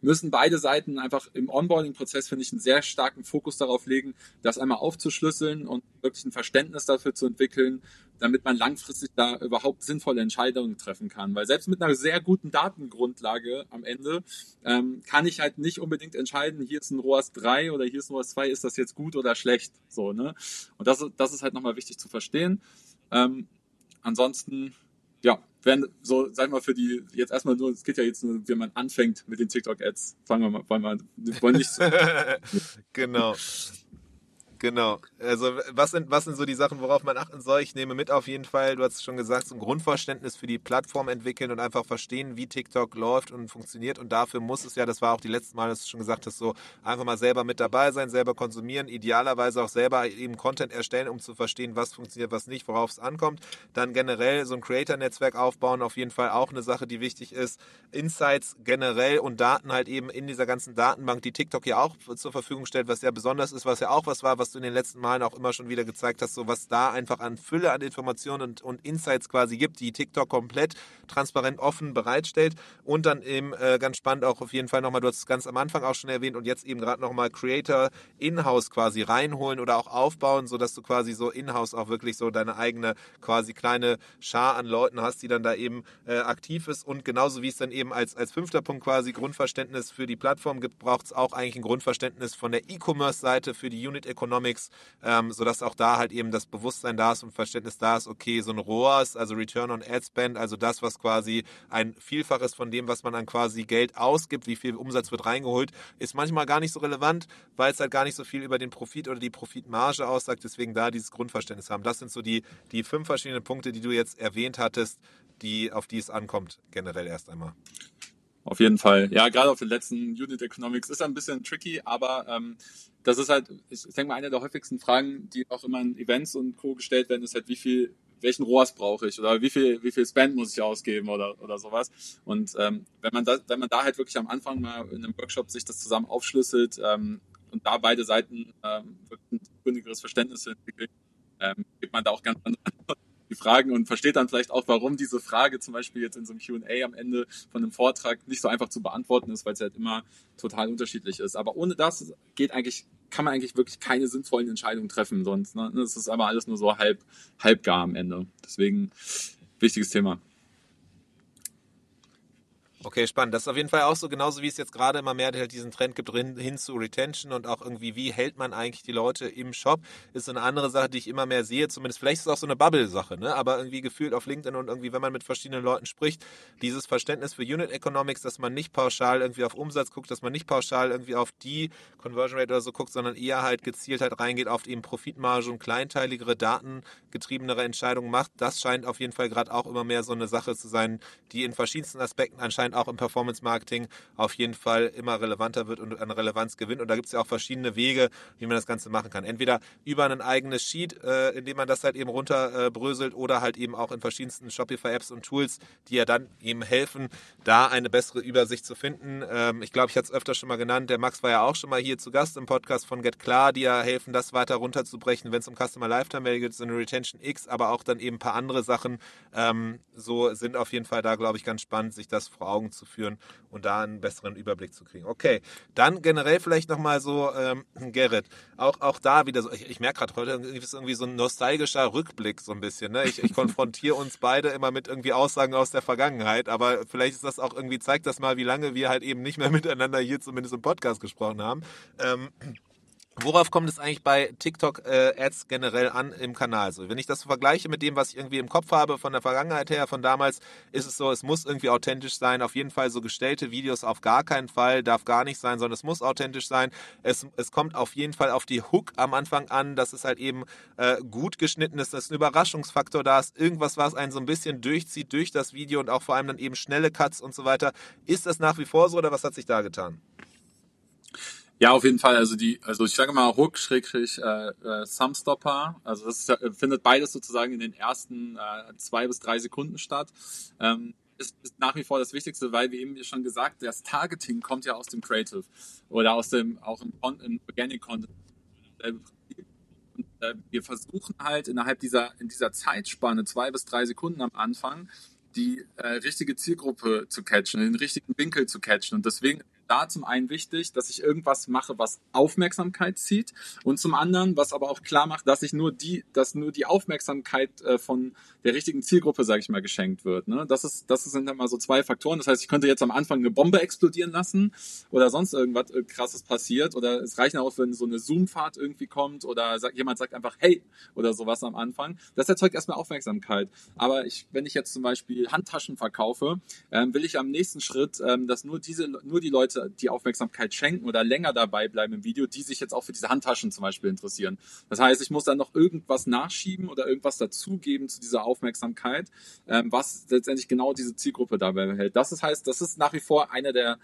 müssen beide Seiten einfach im Onboarding-Prozess, finde ich, einen sehr starken Fokus darauf legen, das einmal aufzuschlüsseln und wirklich ein Verständnis dafür zu entwickeln, damit man langfristig da überhaupt sinnvolle Entscheidungen treffen kann. Weil selbst mit einer sehr guten Datengrundlage am Ende ähm, kann ich halt nicht unbedingt entscheiden, hier ist ein ROAS 3 oder hier ist ein ROAS 2, ist das jetzt gut oder schlecht. So, ne? Und das, das ist halt nochmal wichtig zu verstehen. Ähm, ansonsten ja, wenn so, sag mal, für die, jetzt erstmal nur, es geht ja jetzt nur, wie man anfängt mit den TikTok-Ads. Fangen wir mal, wollen wir, wollen nicht so. genau. Genau. Also was sind, was sind so die Sachen, worauf man achten soll? Ich nehme mit auf jeden Fall, du hast es schon gesagt, so ein Grundverständnis für die Plattform entwickeln und einfach verstehen, wie TikTok läuft und funktioniert. Und dafür muss es ja, das war auch die letzten Mal, dass du schon gesagt hast, so einfach mal selber mit dabei sein, selber konsumieren, idealerweise auch selber eben Content erstellen, um zu verstehen, was funktioniert, was nicht, worauf es ankommt. Dann generell so ein Creator-Netzwerk aufbauen, auf jeden Fall auch eine Sache, die wichtig ist. Insights generell und Daten halt eben in dieser ganzen Datenbank, die TikTok ja auch zur Verfügung stellt, was ja besonders ist, was ja auch was war, was was du in den letzten Malen auch immer schon wieder gezeigt hast, so was da einfach an Fülle an Informationen und, und Insights quasi gibt, die TikTok komplett transparent offen bereitstellt. Und dann eben äh, ganz spannend auch auf jeden Fall nochmal, du hast es ganz am Anfang auch schon erwähnt und jetzt eben gerade nochmal Creator in-house quasi reinholen oder auch aufbauen, sodass du quasi so in-house auch wirklich so deine eigene quasi kleine Schar an Leuten hast, die dann da eben äh, aktiv ist. Und genauso wie es dann eben als, als fünfter Punkt quasi Grundverständnis für die Plattform gibt, braucht es auch eigentlich ein Grundverständnis von der E-Commerce-Seite für die Unit Economics Economics, ähm, sodass auch da halt eben das Bewusstsein da ist und Verständnis da ist, okay, so ein ROAS, also Return on Ad Spend, also das, was quasi ein Vielfaches von dem, was man dann quasi Geld ausgibt, wie viel Umsatz wird reingeholt, ist manchmal gar nicht so relevant, weil es halt gar nicht so viel über den Profit oder die Profitmarge aussagt, deswegen da dieses Grundverständnis haben. Das sind so die, die fünf verschiedenen Punkte, die du jetzt erwähnt hattest, die, auf die es ankommt, generell erst einmal. Auf jeden Fall. Ja, gerade auf den letzten Unit Economics ist ein bisschen tricky, aber ähm, das ist halt, ich denke mal, eine der häufigsten Fragen, die auch immer in Events und Co. gestellt werden, ist halt, wie viel, welchen ROAS brauche ich oder wie viel, wie viel Spend muss ich ausgeben oder, oder sowas. Und ähm, wenn man da, wenn man da halt wirklich am Anfang mal in einem Workshop sich das zusammen aufschlüsselt ähm, und da beide Seiten ähm, ein gründigeres Verständnis entwickeln, ähm, gibt man da auch ganz andere die Fragen und versteht dann vielleicht auch, warum diese Frage zum Beispiel jetzt in so einem Q&A am Ende von einem Vortrag nicht so einfach zu beantworten ist, weil es halt immer total unterschiedlich ist. Aber ohne das geht eigentlich, kann man eigentlich wirklich keine sinnvollen Entscheidungen treffen sonst. Ne? Das ist aber alles nur so halb, halb gar am Ende. Deswegen wichtiges Thema. Okay, spannend. Das ist auf jeden Fall auch so, genauso wie es jetzt gerade immer mehr halt diesen Trend gibt hin zu Retention und auch irgendwie, wie hält man eigentlich die Leute im Shop, ist so eine andere Sache, die ich immer mehr sehe. Zumindest, vielleicht ist es auch so eine Bubble-Sache, ne? aber irgendwie gefühlt auf LinkedIn und irgendwie, wenn man mit verschiedenen Leuten spricht, dieses Verständnis für Unit Economics, dass man nicht pauschal irgendwie auf Umsatz guckt, dass man nicht pauschal irgendwie auf die Conversion Rate oder so guckt, sondern eher halt gezielt halt reingeht auf eben Profitmarge und kleinteiligere, datengetriebenere Entscheidungen macht. Das scheint auf jeden Fall gerade auch immer mehr so eine Sache zu sein, die in verschiedensten Aspekten anscheinend anscheinend auch im Performance-Marketing auf jeden Fall immer relevanter wird und an Relevanz gewinnt. Und da gibt es ja auch verschiedene Wege, wie man das Ganze machen kann. Entweder über ein eigenes Sheet, äh, in dem man das halt eben runterbröselt, oder halt eben auch in verschiedensten Shopify-Apps und Tools, die ja dann eben helfen, da eine bessere Übersicht zu finden. Ähm, ich glaube, ich hatte es öfter schon mal genannt. Der Max war ja auch schon mal hier zu Gast im Podcast von Get Klar, die ja helfen, das weiter runterzubrechen, wenn es um Customer Lifetime Value geht, so eine Retention X, aber auch dann eben ein paar andere Sachen. Ähm, so sind auf jeden Fall da, glaube ich, ganz spannend, sich das vor Augen Augen zu führen und da einen besseren Überblick zu kriegen. Okay, dann generell vielleicht nochmal so, ähm, Gerrit, auch, auch da wieder so, ich, ich merke gerade heute, ist irgendwie so ein nostalgischer Rückblick so ein bisschen. Ne? Ich, ich konfrontiere uns beide immer mit irgendwie Aussagen aus der Vergangenheit, aber vielleicht ist das auch irgendwie, zeigt das mal, wie lange wir halt eben nicht mehr miteinander hier zumindest im Podcast gesprochen haben. Ähm, Worauf kommt es eigentlich bei TikTok-Ads äh, generell an im Kanal? So, wenn ich das vergleiche mit dem, was ich irgendwie im Kopf habe von der Vergangenheit her, von damals, ist es so, es muss irgendwie authentisch sein. Auf jeden Fall so gestellte Videos auf gar keinen Fall, darf gar nicht sein, sondern es muss authentisch sein. Es, es kommt auf jeden Fall auf die Hook am Anfang an, dass es halt eben äh, gut geschnitten ist, dass ein Überraschungsfaktor da ist, irgendwas, was einen so ein bisschen durchzieht durch das Video und auch vor allem dann eben schnelle Cuts und so weiter. Ist das nach wie vor so oder was hat sich da getan? Ja, auf jeden Fall. Also die, also ich sage mal Hook, Schrägstrich, äh, äh, Sumstopper. Also das ist, findet beides sozusagen in den ersten äh, zwei bis drei Sekunden statt. Ähm, ist, ist nach wie vor das Wichtigste, weil wie eben schon gesagt, das Targeting kommt ja aus dem Creative oder aus dem auch im, im Organic Content. Und, äh, wir versuchen halt innerhalb dieser in dieser Zeitspanne zwei bis drei Sekunden am Anfang die äh, richtige Zielgruppe zu catchen, den richtigen Winkel zu catchen und deswegen da zum einen wichtig, dass ich irgendwas mache, was Aufmerksamkeit zieht und zum anderen, was aber auch klar macht, dass ich nur die, dass nur die Aufmerksamkeit äh, von der richtigen Zielgruppe, sage ich mal, geschenkt wird. Ne? Das ist, das sind immer so zwei Faktoren. Das heißt, ich könnte jetzt am Anfang eine Bombe explodieren lassen oder sonst irgendwas äh, Krasses passiert oder es reicht auch, wenn so eine Zoom-Fahrt irgendwie kommt oder sagt, jemand sagt einfach Hey oder sowas am Anfang. Das erzeugt erstmal Aufmerksamkeit. Aber ich, wenn ich jetzt zum Beispiel Handtaschen verkaufe, ähm, will ich am nächsten Schritt, ähm, dass nur diese, nur die Leute die Aufmerksamkeit schenken oder länger dabei bleiben im Video, die sich jetzt auch für diese Handtaschen zum Beispiel interessieren. Das heißt, ich muss dann noch irgendwas nachschieben oder irgendwas dazugeben zu dieser Aufmerksamkeit, ähm, was letztendlich genau diese Zielgruppe dabei hält. Das ist, heißt, das ist nach wie vor einer der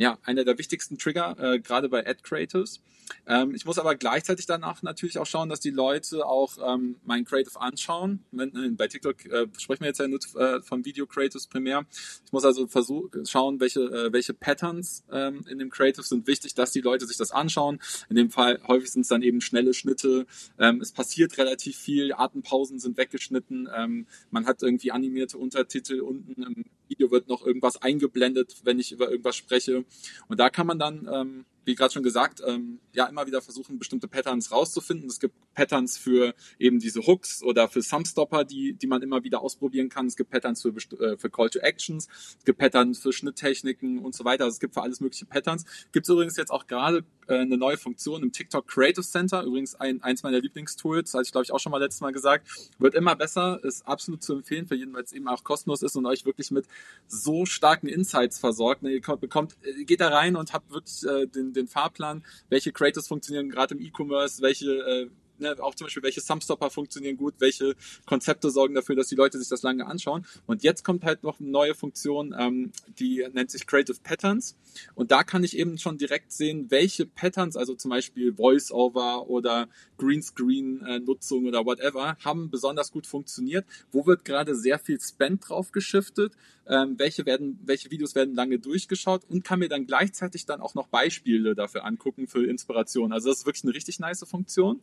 ja, einer der wichtigsten Trigger, äh, gerade bei Ad Creators. Ähm, ich muss aber gleichzeitig danach natürlich auch schauen, dass die Leute auch ähm, mein Creative anschauen. Wenn, äh, bei TikTok äh, sprechen wir jetzt ja nur äh, von Video Creatives primär. Ich muss also versuchen, schauen, welche, äh, welche Patterns ähm, in dem Creative sind wichtig, dass die Leute sich das anschauen. In dem Fall häufig sind es dann eben schnelle Schnitte. Ähm, es passiert relativ viel. Atempausen sind weggeschnitten. Ähm, man hat irgendwie animierte Untertitel unten im Video wird noch irgendwas eingeblendet, wenn ich über irgendwas spreche. Und da kann man dann ähm, wie gerade schon gesagt, ähm, ja immer wieder versuchen, bestimmte Patterns rauszufinden. Es gibt Patterns für eben diese Hooks oder für Thumbstopper, die, die man immer wieder ausprobieren kann. Es gibt Patterns für, äh, für Call to Actions, es gibt Patterns für Schnitttechniken und so weiter. Also es gibt für alles mögliche Patterns. Gibt es übrigens jetzt auch gerade äh, eine neue Funktion im TikTok Creative Center, übrigens ein, eins meiner Lieblingstools, hatte ich glaube ich auch schon mal letztes Mal gesagt, wird immer besser, ist absolut zu empfehlen für jeden, weil es eben auch kostenlos ist und euch wirklich mit so starken Insights versorgt. Ne, ihr bekommt, äh, geht da rein und habt wirklich den, den Fahrplan, welche Creators funktionieren gerade im E-Commerce, welche ne, auch zum Beispiel, welche Thumbstopper funktionieren gut, welche Konzepte sorgen dafür, dass die Leute sich das lange anschauen. Und jetzt kommt halt noch eine neue Funktion, ähm, die nennt sich Creative Patterns. Und da kann ich eben schon direkt sehen, welche Patterns, also zum Beispiel Voice-Over oder Greenscreen-Nutzung oder whatever, haben besonders gut funktioniert. Wo wird gerade sehr viel Spend drauf geschiftet? Ähm, welche werden, welche Videos werden lange durchgeschaut und kann mir dann gleichzeitig dann auch noch Beispiele dafür angucken für Inspiration. Also das ist wirklich eine richtig nice Funktion.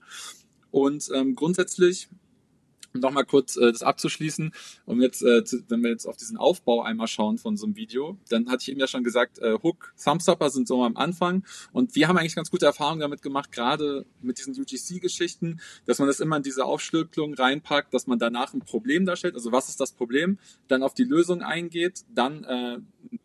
Und ähm, grundsätzlich um nochmal kurz äh, das abzuschließen, um jetzt, äh, zu, wenn wir jetzt auf diesen Aufbau einmal schauen von so einem Video, dann hatte ich eben ja schon gesagt, äh, Hook, Thumbstopper sind so am Anfang. Und wir haben eigentlich ganz gute Erfahrungen damit gemacht, gerade mit diesen UGC-Geschichten, dass man das immer in diese Aufschlüsselung reinpackt, dass man danach ein Problem darstellt, also was ist das Problem, dann auf die Lösung eingeht, dann äh,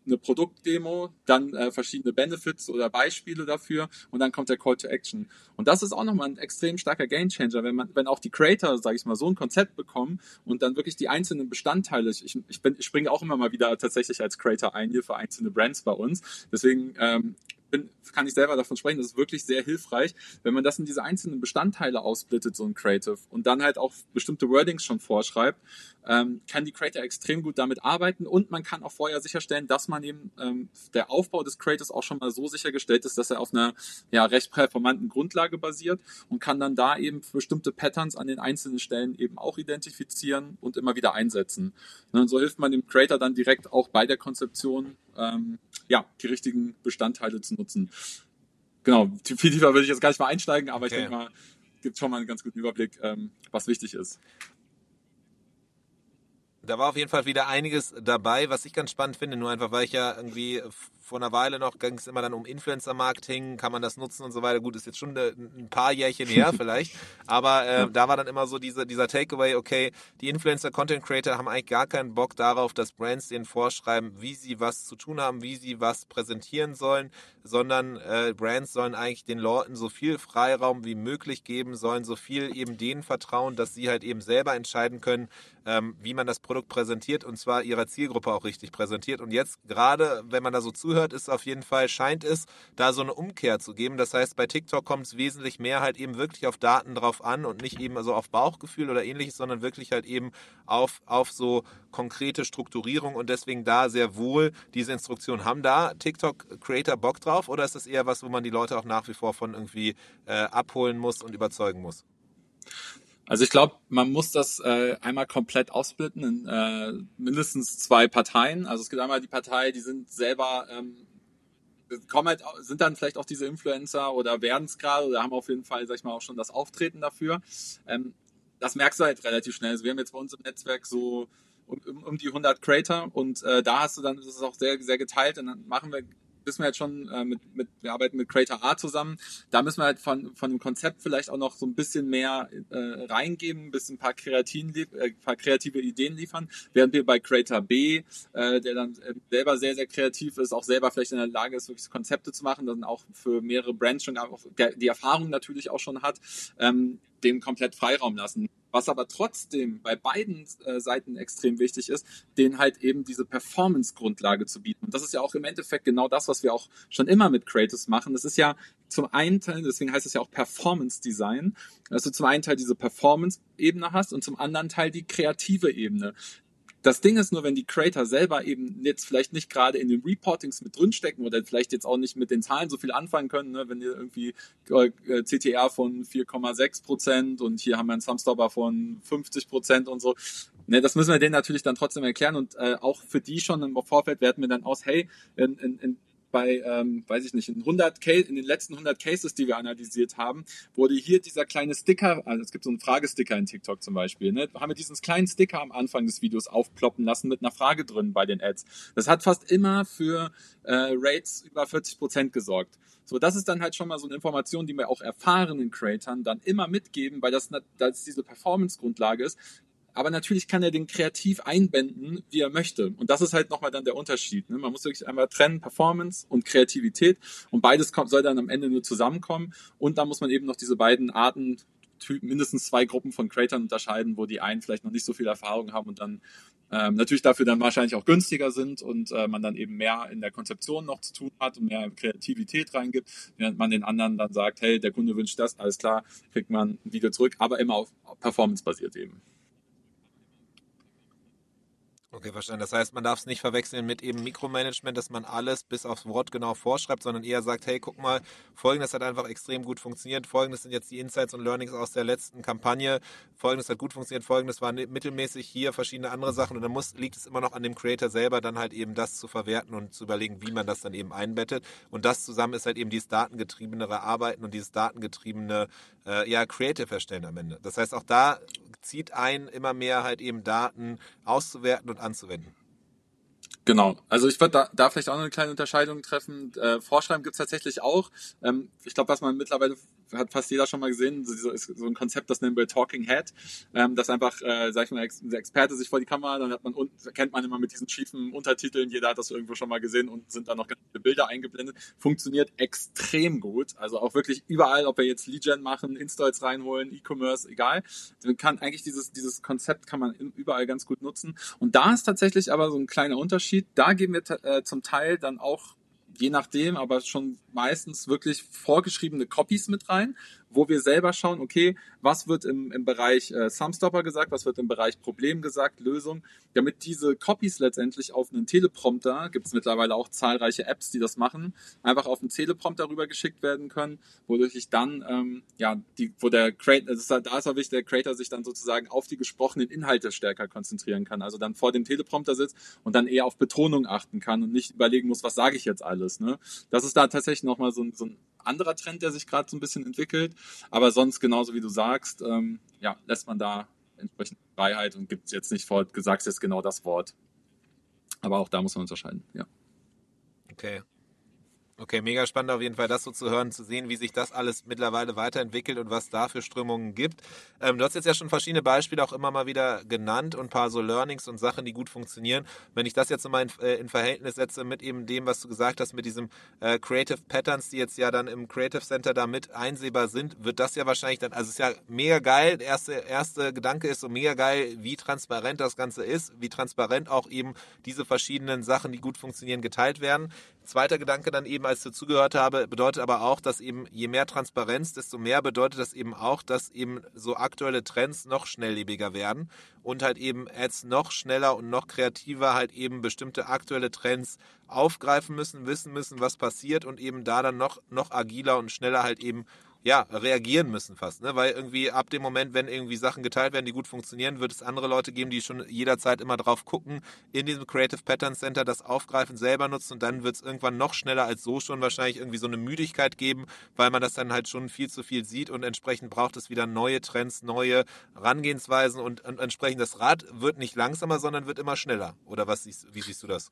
eine Produktdemo, dann äh, verschiedene Benefits oder Beispiele dafür und dann kommt der Call to Action. Und das ist auch nochmal ein extrem starker Gamechanger, wenn man, wenn auch die Creator, sage ich mal, so ein Konzept bekommen und dann wirklich die einzelnen Bestandteile, ich, ich, bin, ich springe auch immer mal wieder tatsächlich als Creator ein hier für einzelne Brands bei uns. Deswegen ähm, bin, kann ich selber davon sprechen, das ist wirklich sehr hilfreich, wenn man das in diese einzelnen Bestandteile ausblittet, so ein Creative, und dann halt auch bestimmte Wordings schon vorschreibt, ähm, kann die Creator extrem gut damit arbeiten und man kann auch vorher sicherstellen, dass man eben ähm, der Aufbau des Creators auch schon mal so sichergestellt ist, dass er auf einer ja, recht performanten Grundlage basiert und kann dann da eben bestimmte Patterns an den einzelnen Stellen eben auch identifizieren und immer wieder einsetzen. Ne, und so hilft man dem Creator dann direkt auch bei der Konzeption ähm, ja, die richtigen Bestandteile zu nutzen. Genau, viel tiefer würde ich jetzt gar nicht mal einsteigen, aber okay. ich denke mal, gibt schon mal einen ganz guten Überblick, ähm, was wichtig ist. Da war auf jeden Fall wieder einiges dabei, was ich ganz spannend finde, nur einfach, weil ich ja irgendwie vor einer Weile noch ging es immer dann um Influencer-Marketing, kann man das nutzen und so weiter. Gut, ist jetzt schon ein paar Jährchen her vielleicht, aber äh, da war dann immer so diese, dieser Takeaway, okay, die Influencer-Content-Creator haben eigentlich gar keinen Bock darauf, dass Brands denen vorschreiben, wie sie was zu tun haben, wie sie was präsentieren sollen, sondern äh, Brands sollen eigentlich den Leuten so viel Freiraum wie möglich geben, sollen so viel eben denen vertrauen, dass sie halt eben selber entscheiden können, ähm, wie man das Produkt präsentiert und zwar ihrer Zielgruppe auch richtig präsentiert. Und jetzt gerade, wenn man da so zuhört, ist auf jeden Fall, scheint es, da so eine Umkehr zu geben. Das heißt, bei TikTok kommt es wesentlich mehr halt eben wirklich auf Daten drauf an und nicht eben so auf Bauchgefühl oder ähnliches, sondern wirklich halt eben auf, auf so konkrete Strukturierung und deswegen da sehr wohl diese Instruktionen. Haben da TikTok-Creator Bock drauf oder ist das eher was, wo man die Leute auch nach wie vor von irgendwie äh, abholen muss und überzeugen muss? Also ich glaube, man muss das äh, einmal komplett aufsplitten in äh, mindestens zwei Parteien. Also es gibt einmal die Partei, die sind selber ähm, kommen halt, sind dann vielleicht auch diese Influencer oder werden es gerade oder haben auf jeden Fall, sag ich mal, auch schon das Auftreten dafür. Ähm, das merkst du halt relativ schnell. Also wir haben jetzt bei uns im Netzwerk so um, um die 100 Creator und äh, da hast du dann, das ist auch sehr, sehr geteilt und dann machen wir wissen wir jetzt schon, äh, mit, mit, wir arbeiten mit Creator A zusammen. Da müssen wir halt von, von dem Konzept vielleicht auch noch so ein bisschen mehr äh, reingeben, ein bisschen ein paar, kreativen, äh, paar kreative Ideen liefern, während wir bei Creator B, äh, der dann äh, selber sehr, sehr kreativ ist, auch selber vielleicht in der Lage ist, wirklich Konzepte zu machen, dann auch für mehrere Brands schon die Erfahrung natürlich auch schon hat, ähm, dem komplett Freiraum lassen. Was aber trotzdem bei beiden äh, Seiten extrem wichtig ist, denen halt eben diese Performance-Grundlage zu bieten. Und das ist ja auch im Endeffekt genau das, was wir auch schon immer mit Creatives machen. Das ist ja zum einen Teil, deswegen heißt es ja auch Performance Design, dass du zum einen Teil diese Performance-Ebene hast und zum anderen Teil die kreative Ebene. Das Ding ist nur, wenn die Creator selber eben jetzt vielleicht nicht gerade in den Reportings mit drinstecken oder vielleicht jetzt auch nicht mit den Zahlen so viel anfangen können, ne? wenn ihr irgendwie äh, CTR von 4,6 Prozent und hier haben wir einen Thumbstopper von 50 Prozent und so. Ne, das müssen wir denen natürlich dann trotzdem erklären und äh, auch für die schon im Vorfeld werten wir dann aus, hey, in, in, in bei, ähm, weiß ich nicht, in 100 Case, in den letzten 100 Cases, die wir analysiert haben, wurde hier dieser kleine Sticker, also es gibt so einen Fragesticker in TikTok zum Beispiel, ne, haben wir diesen kleinen Sticker am Anfang des Videos aufploppen lassen mit einer Frage drin bei den Ads. Das hat fast immer für äh, Rates über 40 Prozent gesorgt. So, das ist dann halt schon mal so eine Information, die wir auch erfahrenen Creatern dann immer mitgeben, weil das, das diese Performance-Grundlage ist. Aber natürlich kann er den kreativ einbinden, wie er möchte. Und das ist halt nochmal dann der Unterschied. Ne? Man muss wirklich einmal trennen Performance und Kreativität. Und beides kommt, soll dann am Ende nur zusammenkommen. Und dann muss man eben noch diese beiden Arten, mindestens zwei Gruppen von Creatern unterscheiden, wo die einen vielleicht noch nicht so viel Erfahrung haben und dann ähm, natürlich dafür dann wahrscheinlich auch günstiger sind und äh, man dann eben mehr in der Konzeption noch zu tun hat und mehr Kreativität reingibt, während man den anderen dann sagt, hey, der Kunde wünscht das, alles klar, kriegt man ein Video zurück, aber immer auf Performance basiert eben. Okay, verstanden. Das heißt, man darf es nicht verwechseln mit eben Mikromanagement, dass man alles bis aufs Wort genau vorschreibt, sondern eher sagt, hey, guck mal, folgendes hat einfach extrem gut funktioniert, folgendes sind jetzt die Insights und Learnings aus der letzten Kampagne, folgendes hat gut funktioniert, folgendes war mittelmäßig, hier verschiedene andere Sachen und dann muss, liegt es immer noch an dem Creator selber, dann halt eben das zu verwerten und zu überlegen, wie man das dann eben einbettet. Und das zusammen ist halt eben dieses datengetriebenere Arbeiten und dieses datengetriebene, äh, ja, Creative erstellen am Ende. Das heißt, auch da zieht ein, immer mehr halt eben Daten auszuwerten und anzuwenden. Genau, also ich würde da, da vielleicht auch noch eine kleine Unterscheidung treffen. Äh, Vorschreiben gibt es tatsächlich auch. Ähm, ich glaube, was man mittlerweile hat fast jeder schon mal gesehen, so, so ein Konzept, das nennen wir Talking Head, ähm, dass einfach, äh, sag ich mal, der Experte sich vor die Kamera, dann hat man, kennt man immer mit diesen schiefen Untertiteln, jeder hat das irgendwo schon mal gesehen und sind dann noch ganz viele Bilder eingeblendet, funktioniert extrem gut, also auch wirklich überall, ob wir jetzt Lead-Gen machen, Installs reinholen, E-Commerce, egal, man kann eigentlich dieses, dieses Konzept kann man überall ganz gut nutzen. Und da ist tatsächlich aber so ein kleiner Unterschied, da geben wir äh, zum Teil dann auch je nachdem, aber schon meistens wirklich vorgeschriebene Copies mit rein, wo wir selber schauen, okay, was wird im, im Bereich äh, Sumstopper gesagt, was wird im Bereich Problem gesagt, Lösung, damit diese Copies letztendlich auf einen Teleprompter, gibt es mittlerweile auch zahlreiche Apps, die das machen, einfach auf einen Teleprompter rüber geschickt werden können, wodurch ich dann, ähm, ja, die, wo der Creator, halt, da ist auch wichtig, der Creator sich dann sozusagen auf die gesprochenen Inhalte stärker konzentrieren kann, also dann vor dem Teleprompter sitzt und dann eher auf Betonung achten kann und nicht überlegen muss, was sage ich jetzt alles. Ne? Das ist da tatsächlich nochmal so, so ein anderer Trend, der sich gerade so ein bisschen entwickelt. Aber sonst, genauso wie du sagst, ähm, ja, lässt man da entsprechend Freiheit und gibt jetzt nicht vor, sagst jetzt genau das Wort. Aber auch da muss man unterscheiden, ja. Okay. Okay, mega spannend auf jeden Fall, das so zu hören, zu sehen, wie sich das alles mittlerweile weiterentwickelt und was da für Strömungen gibt. Ähm, du hast jetzt ja schon verschiedene Beispiele auch immer mal wieder genannt und ein paar so Learnings und Sachen, die gut funktionieren. Wenn ich das jetzt mal in, äh, in Verhältnis setze mit eben dem, was du gesagt hast, mit diesem äh, Creative Patterns, die jetzt ja dann im Creative Center da mit einsehbar sind, wird das ja wahrscheinlich dann, also es ist ja mega geil. Der erste, erste Gedanke ist so mega geil, wie transparent das Ganze ist, wie transparent auch eben diese verschiedenen Sachen, die gut funktionieren, geteilt werden. Zweiter Gedanke dann eben, als ich dazugehört habe, bedeutet aber auch, dass eben je mehr Transparenz, desto mehr bedeutet das eben auch, dass eben so aktuelle Trends noch schnelllebiger werden und halt eben Ads noch schneller und noch kreativer halt eben bestimmte aktuelle Trends aufgreifen müssen, wissen müssen, was passiert und eben da dann noch, noch agiler und schneller halt eben ja, reagieren müssen fast, ne? Weil irgendwie ab dem Moment, wenn irgendwie Sachen geteilt werden, die gut funktionieren, wird es andere Leute geben, die schon jederzeit immer drauf gucken, in diesem Creative Pattern Center das aufgreifen, selber nutzen und dann wird es irgendwann noch schneller als so schon wahrscheinlich irgendwie so eine Müdigkeit geben, weil man das dann halt schon viel zu viel sieht und entsprechend braucht es wieder neue Trends, neue Herangehensweisen und, entsprechend das Rad wird nicht langsamer, sondern wird immer schneller. Oder was siehst, wie siehst du das?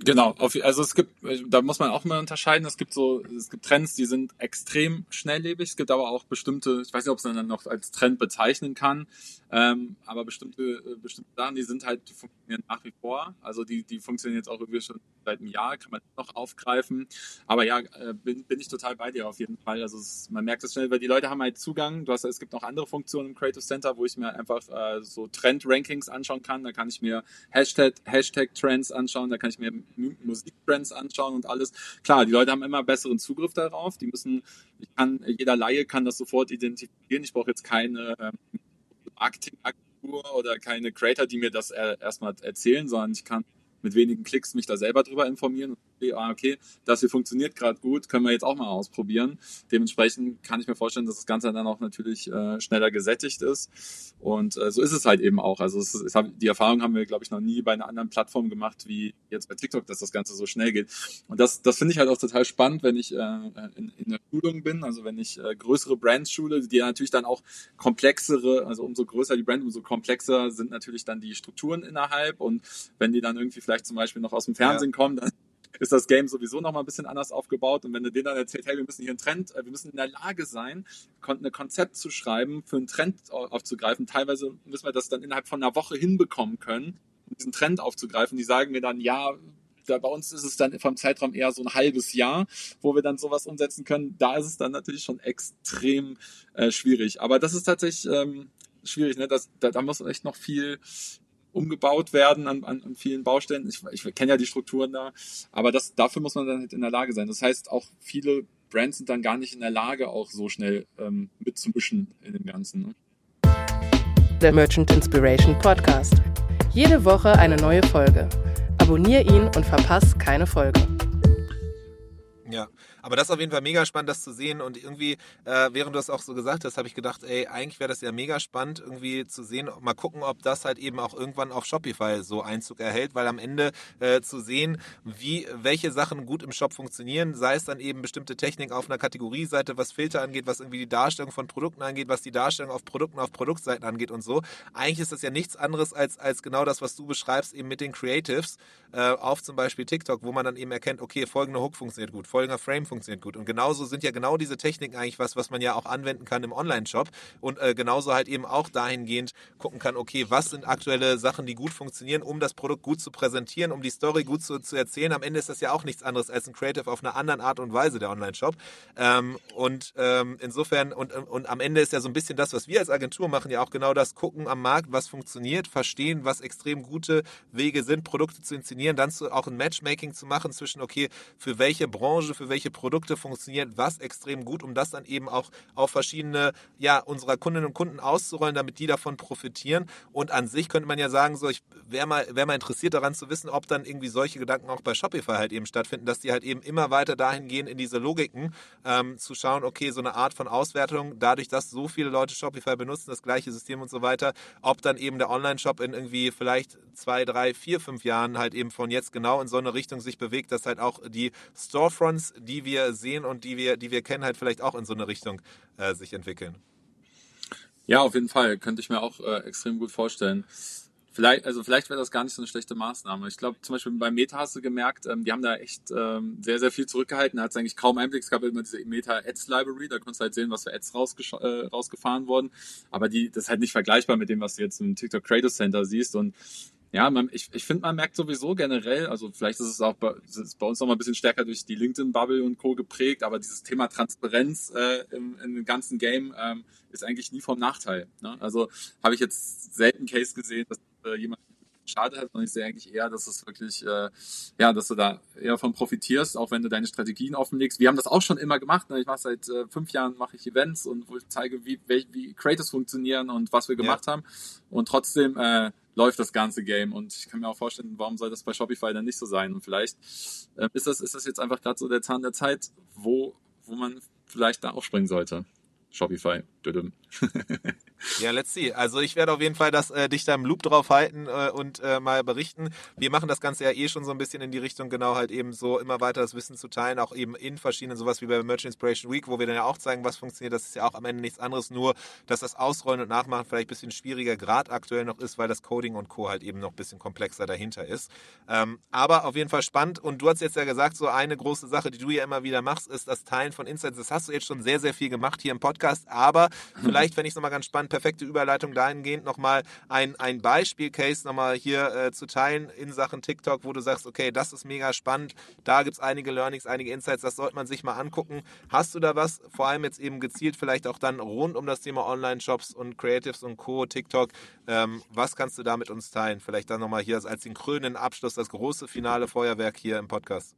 Genau, also es gibt, da muss man auch mal unterscheiden, es gibt so, es gibt Trends, die sind extrem schnelllebig, es gibt aber auch bestimmte, ich weiß nicht, ob man dann noch als Trend bezeichnen kann, ähm, aber bestimmte, äh, bestimmte Sachen, die sind halt, die funktionieren nach wie vor, also die, die funktionieren jetzt auch irgendwie schon seit einem Jahr, kann man noch aufgreifen, aber ja, äh, bin, bin ich total bei dir auf jeden Fall, also es, man merkt es schnell, weil die Leute haben halt Zugang, du hast, es gibt noch andere Funktionen im Creative Center, wo ich mir einfach äh, so Trend-Rankings anschauen kann, da kann ich mir Hashtag, Hashtag-Trends anschauen, da kann ich mir Musiktrends anschauen und alles. Klar, die Leute haben immer besseren Zugriff darauf. Die müssen, ich kann, jeder Laie kann das sofort identifizieren. Ich brauche jetzt keine ähm, Marketingagentur oder keine Creator, die mir das erstmal erzählen, sondern ich kann mit wenigen Klicks mich da selber drüber informieren ah, okay, das hier funktioniert gerade gut, können wir jetzt auch mal ausprobieren. Dementsprechend kann ich mir vorstellen, dass das Ganze dann auch natürlich äh, schneller gesättigt ist. Und äh, so ist es halt eben auch. Also es ist, die Erfahrung haben wir, glaube ich, noch nie bei einer anderen Plattform gemacht, wie jetzt bei TikTok, dass das Ganze so schnell geht. Und das, das finde ich halt auch total spannend, wenn ich äh, in, in der Schulung bin, also wenn ich äh, größere Brands schule, die natürlich dann auch komplexere, also umso größer die Brand, umso komplexer sind natürlich dann die Strukturen innerhalb. Und wenn die dann irgendwie vielleicht zum Beispiel noch aus dem Fernsehen ja. kommen, dann ist das Game sowieso noch mal ein bisschen anders aufgebaut. Und wenn du denen dann erzählst, hey, wir müssen hier einen Trend, äh, wir müssen in der Lage sein, ein Konzept zu schreiben, für einen Trend aufzugreifen. Teilweise müssen wir das dann innerhalb von einer Woche hinbekommen können, diesen Trend aufzugreifen. Die sagen mir dann, ja, da bei uns ist es dann vom Zeitraum eher so ein halbes Jahr, wo wir dann sowas umsetzen können. Da ist es dann natürlich schon extrem äh, schwierig. Aber das ist tatsächlich ähm, schwierig. Ne? Das, da, da muss echt noch viel umgebaut werden an, an, an vielen Baustellen. Ich, ich kenne ja die Strukturen da, aber das, dafür muss man dann halt in der Lage sein. Das heißt, auch viele Brands sind dann gar nicht in der Lage, auch so schnell ähm, mitzumischen in dem Ganzen. Ne? Der Merchant Inspiration Podcast. Jede Woche eine neue Folge. Abonnier ihn und verpass keine Folge. Aber das ist auf jeden Fall mega spannend, das zu sehen. Und irgendwie, äh, während du das auch so gesagt hast, habe ich gedacht, ey, eigentlich wäre das ja mega spannend, irgendwie zu sehen, mal gucken, ob das halt eben auch irgendwann auf Shopify so Einzug erhält, weil am Ende äh, zu sehen, wie, welche Sachen gut im Shop funktionieren, sei es dann eben bestimmte Technik auf einer Kategorieseite, was Filter angeht, was irgendwie die Darstellung von Produkten angeht, was die Darstellung auf Produkten auf Produktseiten angeht und so. Eigentlich ist das ja nichts anderes als, als genau das, was du beschreibst, eben mit den Creatives äh, auf zum Beispiel TikTok, wo man dann eben erkennt, okay, folgender Hook funktioniert gut, folgender Frame funktioniert gut. Und genauso sind ja genau diese Techniken eigentlich was, was man ja auch anwenden kann im Online-Shop und äh, genauso halt eben auch dahingehend gucken kann, okay, was sind aktuelle Sachen, die gut funktionieren, um das Produkt gut zu präsentieren, um die Story gut zu, zu erzählen. Am Ende ist das ja auch nichts anderes als ein Creative auf einer anderen Art und Weise, der Online-Shop. Ähm, und ähm, insofern, und, und am Ende ist ja so ein bisschen das, was wir als Agentur machen, ja auch genau das, gucken am Markt, was funktioniert, verstehen, was extrem gute Wege sind, Produkte zu inszenieren, dann zu, auch ein Matchmaking zu machen zwischen, okay, für welche Branche, für welche Produkte funktioniert was extrem gut, um das dann eben auch auf verschiedene ja, unserer Kundinnen und Kunden auszurollen, damit die davon profitieren. Und an sich könnte man ja sagen, so, ich wäre mal, wär mal interessiert daran zu wissen, ob dann irgendwie solche Gedanken auch bei Shopify halt eben stattfinden, dass die halt eben immer weiter dahin gehen, in diese Logiken ähm, zu schauen, okay, so eine Art von Auswertung, dadurch, dass so viele Leute Shopify benutzen, das gleiche System und so weiter, ob dann eben der Online-Shop in irgendwie vielleicht zwei, drei, vier, fünf Jahren halt eben von jetzt genau in so eine Richtung sich bewegt, dass halt auch die Storefronts, die wir sehen und die wir, die wir kennen, halt vielleicht auch in so eine Richtung äh, sich entwickeln. Ja, auf jeden Fall. Könnte ich mir auch äh, extrem gut vorstellen. Vielleicht, also vielleicht wäre das gar nicht so eine schlechte Maßnahme. Ich glaube, zum Beispiel bei Meta hast du gemerkt, ähm, die haben da echt ähm, sehr, sehr viel zurückgehalten. Da hat es eigentlich kaum Einblick. Es gab immer diese Meta Ads Library, da konntest du halt sehen, was für Ads äh, rausgefahren wurden. Aber die, das ist halt nicht vergleichbar mit dem, was du jetzt im TikTok Creative Center siehst. Und ja, man, ich, ich finde, man merkt sowieso generell, also vielleicht ist es auch bei, ist bei uns noch mal ein bisschen stärker durch die LinkedIn-Bubble und Co. geprägt, aber dieses Thema Transparenz äh, im, im ganzen Game ähm, ist eigentlich nie vom Nachteil. Ne? Also habe ich jetzt selten Case gesehen, dass äh, jemand schade hat, sondern ich sehe eigentlich eher, dass es wirklich, äh, ja, dass du da eher von profitierst, auch wenn du deine Strategien offenlegst. Wir haben das auch schon immer gemacht. Ne? Ich mache seit äh, fünf Jahren mache ich Events und wo ich zeige, wie, wie, wie Creators funktionieren und was wir gemacht ja. haben. Und trotzdem äh, läuft das ganze Game. Und ich kann mir auch vorstellen, warum soll das bei Shopify dann nicht so sein? Und vielleicht äh, ist, das, ist das jetzt einfach gerade so der Zahn der Zeit, wo, wo man vielleicht da aufspringen sollte. Shopify. ja, let's see. Also ich werde auf jeden Fall das äh, dich da im Loop drauf halten äh, und äh, mal berichten. Wir machen das Ganze ja eh schon so ein bisschen in die Richtung, genau halt eben so immer weiter das Wissen zu teilen, auch eben in verschiedenen, sowas wie bei Merchant Inspiration Week, wo wir dann ja auch zeigen, was funktioniert. Das ist ja auch am Ende nichts anderes, nur dass das Ausrollen und Nachmachen vielleicht ein bisschen schwieriger gerade aktuell noch ist, weil das Coding und Co. halt eben noch ein bisschen komplexer dahinter ist. Ähm, aber auf jeden Fall spannend und du hast jetzt ja gesagt, so eine große Sache, die du ja immer wieder machst, ist das Teilen von Insights. Das hast du jetzt schon sehr, sehr viel gemacht hier im Podcast, aber Vielleicht, wenn ich es nochmal ganz spannend, perfekte Überleitung dahingehend, nochmal ein, ein Beispiel-Case nochmal hier äh, zu teilen in Sachen TikTok, wo du sagst, okay, das ist mega spannend, da gibt es einige Learnings, einige Insights, das sollte man sich mal angucken. Hast du da was, vor allem jetzt eben gezielt vielleicht auch dann rund um das Thema Online-Shops und Creatives und Co., TikTok, ähm, was kannst du da mit uns teilen? Vielleicht dann nochmal hier als den krönenden Abschluss, das große finale Feuerwerk hier im Podcast.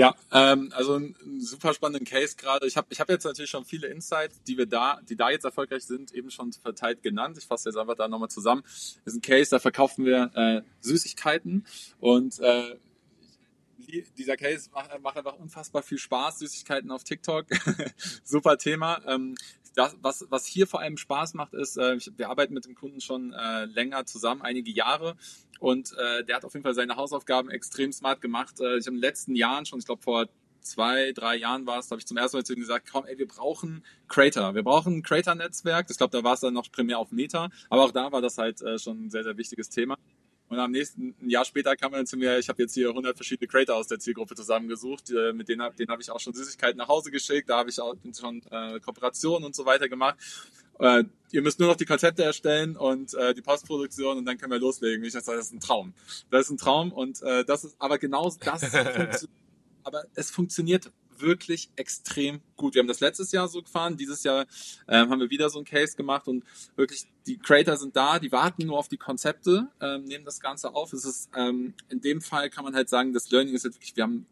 Ja, ähm, also ein, ein super spannenden Case gerade. Ich habe ich hab jetzt natürlich schon viele Insights, die wir da, die da jetzt erfolgreich sind, eben schon verteilt genannt. Ich fasse jetzt einfach da nochmal zusammen. Das ist ein Case, da verkaufen wir äh, Süßigkeiten und äh, dieser Case macht, macht einfach unfassbar viel Spaß. Süßigkeiten auf TikTok, super Thema. Ähm, das, was, was hier vor allem Spaß macht, ist, äh, wir arbeiten mit dem Kunden schon äh, länger zusammen, einige Jahre. Und äh, der hat auf jeden Fall seine Hausaufgaben extrem smart gemacht. Äh, ich habe in den letzten Jahren schon, ich glaube vor zwei, drei Jahren war es, habe ich zum ersten Mal zu ihm gesagt, komm, ey, wir brauchen Creator. Wir brauchen ein Creator-Netzwerk. Ich glaube, da war es dann noch primär auf Meta. Aber auch da war das halt äh, schon ein sehr, sehr wichtiges Thema. Und am nächsten ein Jahr später kam er dann zu mir, ich habe jetzt hier 100 verschiedene Creator aus der Zielgruppe zusammengesucht, äh, mit denen, denen habe ich auch schon Süßigkeiten nach Hause geschickt, da habe ich auch schon äh, Kooperationen und so weiter gemacht. Äh, ihr müsst nur noch die Konzepte erstellen und äh, die Postproduktion und dann können wir loslegen. Ich sage, das ist ein Traum. Das ist ein Traum und äh, das ist aber genau das. aber es funktioniert wirklich extrem gut. Wir haben das letztes Jahr so gefahren, dieses Jahr ähm, haben wir wieder so ein Case gemacht und wirklich die Creator sind da, die warten nur auf die Konzepte, ähm, nehmen das Ganze auf. Es ist ähm, in dem Fall kann man halt sagen, das Learning ist jetzt wirklich, wir haben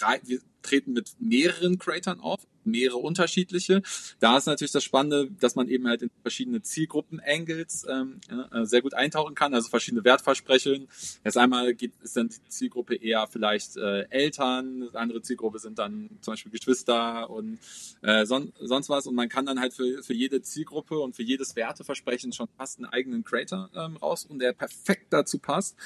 wir treten mit mehreren Creatoren auf, mehrere unterschiedliche. Da ist natürlich das Spannende, dass man eben halt in verschiedene Zielgruppen-Angles ähm, äh, sehr gut eintauchen kann, also verschiedene Wertversprechen. Jetzt einmal geht, ist dann die Zielgruppe eher vielleicht äh, Eltern, andere Zielgruppe sind dann zum Beispiel Geschwister und äh, son sonst was. Und man kann dann halt für, für jede Zielgruppe und für jedes Werteversprechen schon fast einen eigenen Creator ähm, raussuchen, der perfekt dazu passt.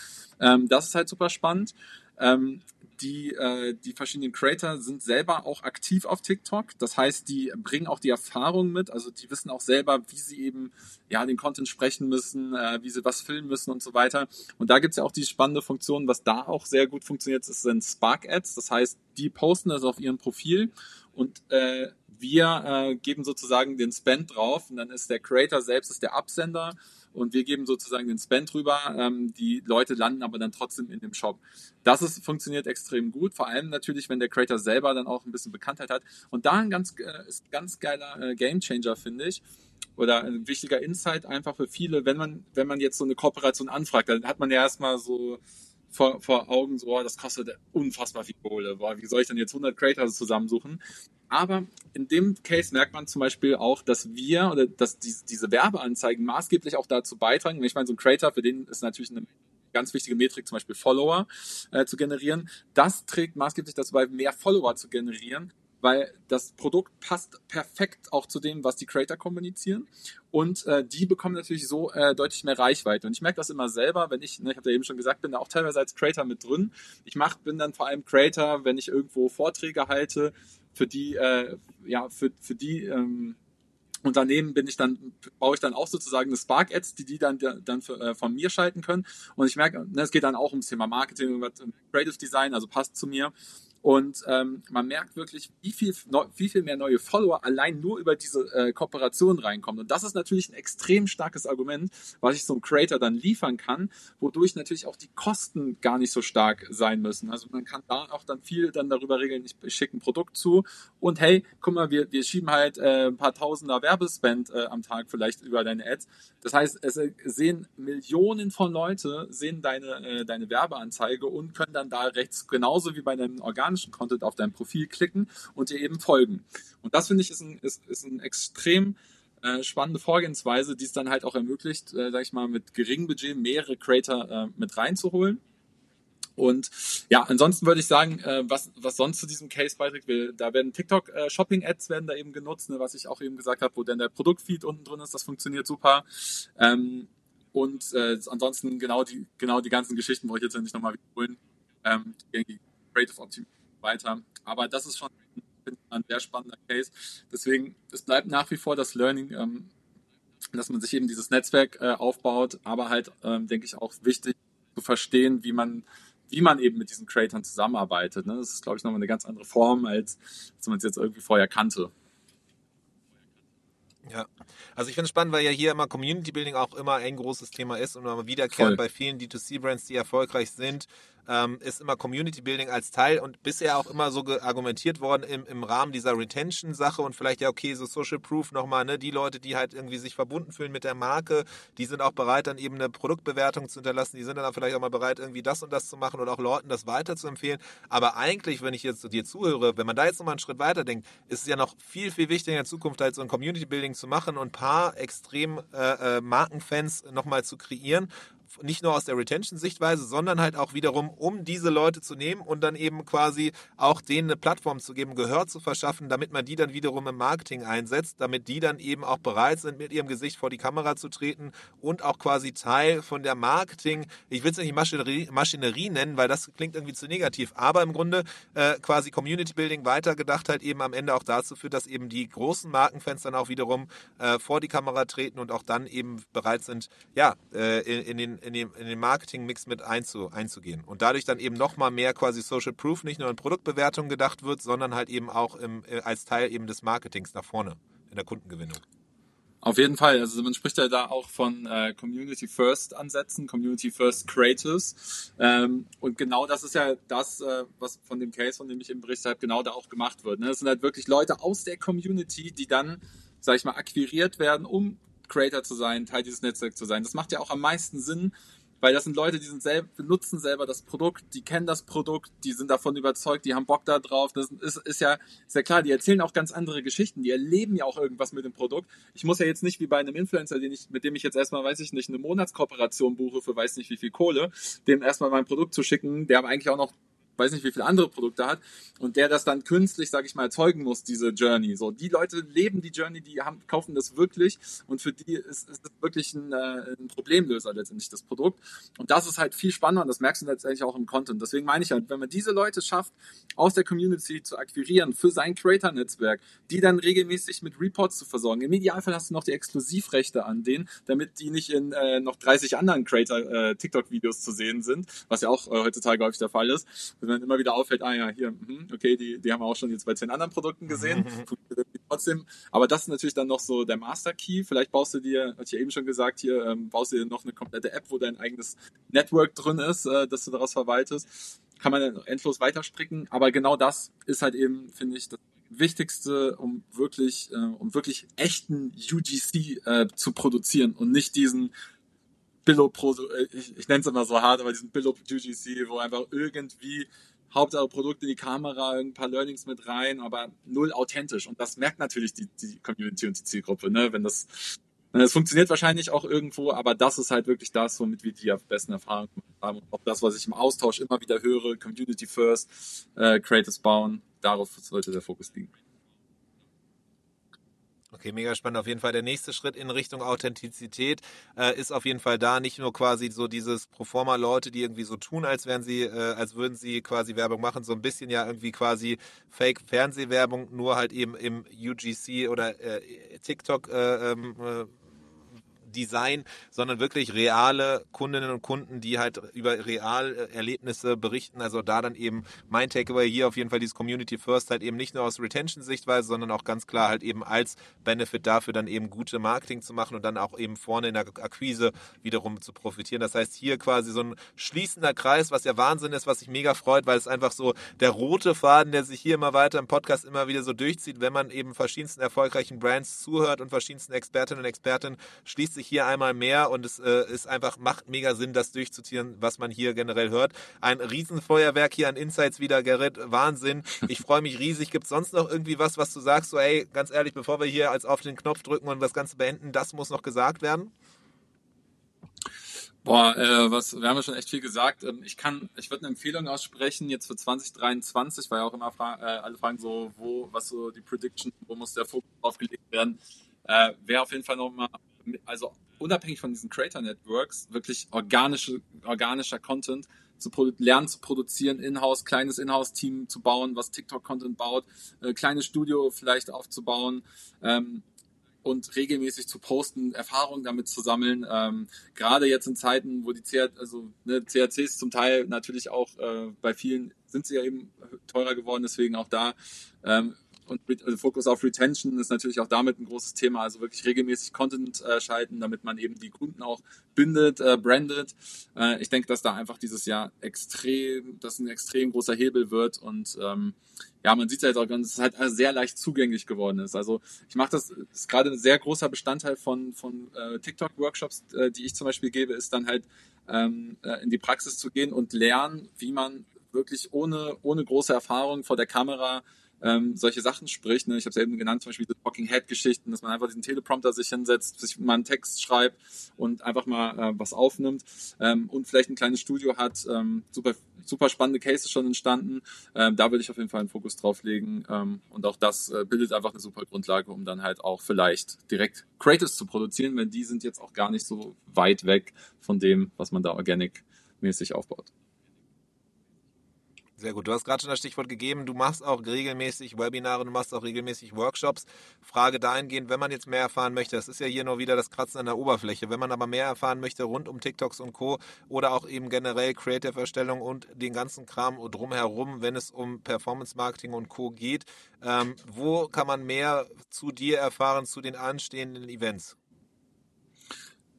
Ähm, das ist halt super spannend. Ähm, die, äh, die verschiedenen Creator sind selber auch aktiv auf TikTok. Das heißt, die bringen auch die Erfahrung mit. Also die wissen auch selber, wie sie eben ja den Content sprechen müssen, äh, wie sie was filmen müssen und so weiter. Und da gibt's ja auch die spannende Funktion, was da auch sehr gut funktioniert, das sind Spark Ads. Das heißt, die posten das auf ihrem Profil und äh, wir äh, geben sozusagen den Spend drauf und dann ist der Creator selbst ist der Absender und wir geben sozusagen den Spend rüber. Ähm, die Leute landen aber dann trotzdem in dem Shop. Das ist, funktioniert extrem gut, vor allem natürlich, wenn der Creator selber dann auch ein bisschen Bekanntheit hat. Und da ein ganz, äh, ist ganz geiler äh, Gamechanger, finde ich. Oder ein wichtiger Insight einfach für viele, wenn man, wenn man jetzt so eine Kooperation anfragt, dann hat man ja erstmal so vor, vor Augen, so, das kostet unfassbar viel Kohle. Boah, wie soll ich denn jetzt 100 Creators zusammensuchen? Aber in dem Case merkt man zum Beispiel auch, dass wir oder dass die, diese Werbeanzeigen maßgeblich auch dazu beitragen. Ich meine, so ein Creator, für den ist natürlich eine ganz wichtige Metrik, zum Beispiel Follower äh, zu generieren. Das trägt maßgeblich dazu bei, mehr Follower zu generieren, weil das Produkt passt perfekt auch zu dem, was die Creator kommunizieren. Und äh, die bekommen natürlich so äh, deutlich mehr Reichweite. Und ich merke das immer selber, wenn ich, ne, ich habe ja eben schon gesagt, bin da auch teilweise als Creator mit drin. Ich mach, bin dann vor allem Creator, wenn ich irgendwo Vorträge halte, für die, äh, ja, für, für die ähm, Unternehmen bin ich dann, baue ich dann auch sozusagen eine Spark Ads, die die dann, dann für, äh, von mir schalten können. Und ich merke, ne, es geht dann auch ums Thema Marketing, Creative Design, also passt zu mir. Und ähm, man merkt wirklich, wie viel, wie viel mehr neue Follower allein nur über diese äh, Kooperation reinkommen. Und das ist natürlich ein extrem starkes Argument, was ich so einem Creator dann liefern kann, wodurch natürlich auch die Kosten gar nicht so stark sein müssen. Also man kann da auch dann viel dann darüber regeln, ich, schicke ein Produkt zu und hey, guck mal, wir, wir schieben halt äh, ein paar Tausender Werbespend äh, am Tag vielleicht über deine Ads. Das heißt, es sehen Millionen von Leute sehen deine, äh, deine Werbeanzeige und können dann da rechts genauso wie bei deinem organischen organischen Content auf dein Profil klicken und dir eben folgen. Und das finde ich ist ein, ist, ist ein extrem äh, spannende Vorgehensweise, die es dann halt auch ermöglicht, äh, sag ich mal, mit geringem Budget mehrere Creator äh, mit reinzuholen. Und ja, ansonsten würde ich sagen, äh, was, was sonst zu diesem Case beiträgt, wir, da werden TikTok-Shopping-Ads äh, werden da eben genutzt, ne, was ich auch eben gesagt habe, wo dann der Produktfeed unten drin ist, das funktioniert super. Ähm, und äh, ansonsten genau die, genau die ganzen Geschichten, wo ich jetzt nicht nochmal wiederholen, ähm, die Creative Optimierung weiter. Aber das ist schon ein sehr spannender Case. Deswegen, es bleibt nach wie vor das Learning, ähm, dass man sich eben dieses Netzwerk äh, aufbaut, aber halt, ähm, denke ich, auch wichtig zu verstehen, wie man wie man eben mit diesen Creators zusammenarbeitet. Ne? Das ist, glaube ich, nochmal eine ganz andere Form, als, als man es jetzt irgendwie vorher kannte. Ja, also ich finde es spannend, weil ja hier immer Community Building auch immer ein großes Thema ist und immer wiederkehrend bei vielen D2C-Brands, die erfolgreich sind, ähm, ist immer Community Building als Teil und bisher auch immer so argumentiert worden im, im Rahmen dieser Retention-Sache und vielleicht ja, okay, so Social Proof nochmal, ne, die Leute, die halt irgendwie sich verbunden fühlen mit der Marke, die sind auch bereit, dann eben eine Produktbewertung zu hinterlassen, die sind dann vielleicht auch mal bereit, irgendwie das und das zu machen und auch Leuten das weiter zu empfehlen. Aber eigentlich, wenn ich jetzt zu dir zuhöre, wenn man da jetzt nochmal einen Schritt weiter denkt, ist es ja noch viel, viel wichtiger in der Zukunft halt so ein Community Building zu machen und ein paar extrem äh, äh, Markenfans nochmal zu kreieren nicht nur aus der Retention-Sichtweise, sondern halt auch wiederum, um diese Leute zu nehmen und dann eben quasi auch denen eine Plattform zu geben, Gehör zu verschaffen, damit man die dann wiederum im Marketing einsetzt, damit die dann eben auch bereit sind, mit ihrem Gesicht vor die Kamera zu treten und auch quasi Teil von der Marketing, ich will es nicht Maschinerie, Maschinerie nennen, weil das klingt irgendwie zu negativ, aber im Grunde äh, quasi Community Building weitergedacht halt eben am Ende auch dazu führt, dass eben die großen Markenfans dann auch wiederum äh, vor die Kamera treten und auch dann eben bereit sind, ja, äh, in, in den in den, in den Marketing-Mix mit einzu, einzugehen. Und dadurch dann eben nochmal mehr quasi Social Proof nicht nur in Produktbewertung gedacht wird, sondern halt eben auch im, äh, als Teil eben des Marketings nach vorne in der Kundengewinnung. Auf jeden Fall. Also man spricht ja da auch von äh, Community First Ansätzen, Community First Creators. Ähm, und genau das ist ja das, äh, was von dem Case, von dem ich eben berichtet habe, genau da auch gemacht wird. Ne? Das sind halt wirklich Leute aus der Community, die dann, sag ich mal, akquiriert werden, um Creator zu sein, Teil dieses Netzwerks zu sein. Das macht ja auch am meisten Sinn, weil das sind Leute, die sind selber, benutzen selber das Produkt, die kennen das Produkt, die sind davon überzeugt, die haben Bock da drauf. Das ist, ist, ja, ist ja klar, die erzählen auch ganz andere Geschichten, die erleben ja auch irgendwas mit dem Produkt. Ich muss ja jetzt nicht wie bei einem Influencer, den ich, mit dem ich jetzt erstmal, weiß ich nicht, eine Monatskooperation buche für weiß nicht wie viel Kohle, dem erstmal mein Produkt zu schicken, der eigentlich auch noch weiß nicht, wie viele andere Produkte hat und der das dann künstlich, sage ich mal, erzeugen muss, diese Journey. So, die Leute leben die Journey, die haben, kaufen das wirklich und für die ist, ist das wirklich ein, äh, ein Problemlöser letztendlich, das Produkt. Und das ist halt viel spannender und das merkst du letztendlich auch im Content. Deswegen meine ich halt, wenn man diese Leute schafft, aus der Community zu akquirieren für sein Creator-Netzwerk, die dann regelmäßig mit Reports zu versorgen. Im Idealfall hast du noch die Exklusivrechte an denen, damit die nicht in äh, noch 30 anderen Creator-TikTok-Videos äh, zu sehen sind, was ja auch äh, heutzutage häufig der Fall ist wenn dann immer wieder auffällt, ah ja, hier, mh, okay, die, die haben wir auch schon jetzt bei zehn anderen Produkten gesehen. trotzdem, aber das ist natürlich dann noch so der Master Key. Vielleicht baust du dir, hatte ich ja eben schon gesagt, hier ähm, baust du dir noch eine komplette App, wo dein eigenes Network drin ist, äh, dass du daraus verwaltest. Kann man dann endlos weiterstricken, aber genau das ist halt eben, finde ich, das Wichtigste, um wirklich, äh, um wirklich echten UGC äh, zu produzieren und nicht diesen Billo Pro, äh, ich, ich nenne es immer so hart, aber diesen Billo UGC, wo einfach irgendwie Hauptsache Produkt in die Kamera, ein paar Learnings mit rein, aber null authentisch. Und das merkt natürlich die, die Community und die Zielgruppe, ne? Wenn das, es funktioniert wahrscheinlich auch irgendwo, aber das ist halt wirklich das, womit wir die besten Erfahrungen haben. Und auch das, was ich im Austausch immer wieder höre, Community First, äh, Creators bauen, darauf sollte der Fokus liegen. Okay, mega spannend. Auf jeden Fall der nächste Schritt in Richtung Authentizität äh, ist auf jeden Fall da nicht nur quasi so dieses Proforma Leute, die irgendwie so tun, als wären sie, äh, als würden sie quasi Werbung machen, so ein bisschen ja irgendwie quasi Fake Fernsehwerbung, nur halt eben im UGC oder äh, TikTok äh, ähm, äh, Design, sondern wirklich reale Kundinnen und Kunden, die halt über Realerlebnisse berichten. Also da dann eben mein Takeaway hier auf jeden Fall dieses Community First halt eben nicht nur aus Retention-Sichtweise, sondern auch ganz klar halt eben als Benefit dafür dann eben gute Marketing zu machen und dann auch eben vorne in der Akquise wiederum zu profitieren. Das heißt hier quasi so ein schließender Kreis, was ja Wahnsinn ist, was sich mega freut, weil es einfach so der rote Faden, der sich hier immer weiter im Podcast immer wieder so durchzieht, wenn man eben verschiedensten erfolgreichen Brands zuhört und verschiedensten Expertinnen und Experten, schließt sich hier einmal mehr und es äh, ist einfach, macht mega Sinn, das durchzutieren, was man hier generell hört. Ein Riesenfeuerwerk hier an Insights wieder, Gerrit. Wahnsinn. Ich freue mich riesig. Gibt es sonst noch irgendwie was, was du sagst, so, ey, ganz ehrlich, bevor wir hier als auf den Knopf drücken und das Ganze beenden, das muss noch gesagt werden? Boah, äh, was, wir haben ja schon echt viel gesagt. Ähm, ich kann, ich würde eine Empfehlung aussprechen, jetzt für 2023, weil ja auch immer fra äh, alle fragen so, wo, was so die Prediction, wo muss der Fokus draufgelegt werden. Äh, Wäre auf jeden Fall nochmal, also unabhängig von diesen Creator Networks, wirklich organische, organischer Content zu lernen zu produzieren, in-house, kleines In-house-Team zu bauen, was TikTok-Content baut, äh, kleines Studio vielleicht aufzubauen. Ähm, und regelmäßig zu posten, Erfahrungen damit zu sammeln. Ähm, gerade jetzt in Zeiten, wo die CR, also, ne, CRCs zum Teil natürlich auch äh, bei vielen sind sie ja eben teurer geworden, deswegen auch da ähm, und also Fokus auf Retention ist natürlich auch damit ein großes Thema. Also wirklich regelmäßig Content äh, schalten, damit man eben die Kunden auch bindet, äh, brandet. Äh, ich denke, dass da einfach dieses Jahr extrem, dass ein extrem großer Hebel wird und ähm, ja, man sieht es halt auch ganz, es halt sehr leicht zugänglich geworden ist. Also ich mache das, ist gerade ein sehr großer Bestandteil von, von äh, TikTok-Workshops, äh, die ich zum Beispiel gebe, ist dann halt ähm, äh, in die Praxis zu gehen und lernen, wie man wirklich ohne, ohne große Erfahrung vor der Kamera ähm, solche Sachen spricht. Ne? Ich habe es eben genannt, zum Beispiel diese Talking Head Geschichten, dass man einfach diesen Teleprompter sich hinsetzt, sich mal einen Text schreibt und einfach mal äh, was aufnimmt ähm, und vielleicht ein kleines Studio hat. Ähm, super, super spannende Cases schon entstanden. Ähm, da würde ich auf jeden Fall einen Fokus drauf legen ähm, und auch das äh, bildet einfach eine super Grundlage, um dann halt auch vielleicht direkt Creatives zu produzieren, weil die sind jetzt auch gar nicht so weit weg von dem, was man da organic mäßig aufbaut. Sehr gut. Du hast gerade schon das Stichwort gegeben. Du machst auch regelmäßig Webinare, du machst auch regelmäßig Workshops. Frage dahingehend, wenn man jetzt mehr erfahren möchte, das ist ja hier nur wieder das Kratzen an der Oberfläche. Wenn man aber mehr erfahren möchte rund um TikToks und Co. oder auch eben generell Creative-Erstellung und den ganzen Kram drumherum, wenn es um Performance-Marketing und Co. geht, ähm, wo kann man mehr zu dir erfahren, zu den anstehenden Events?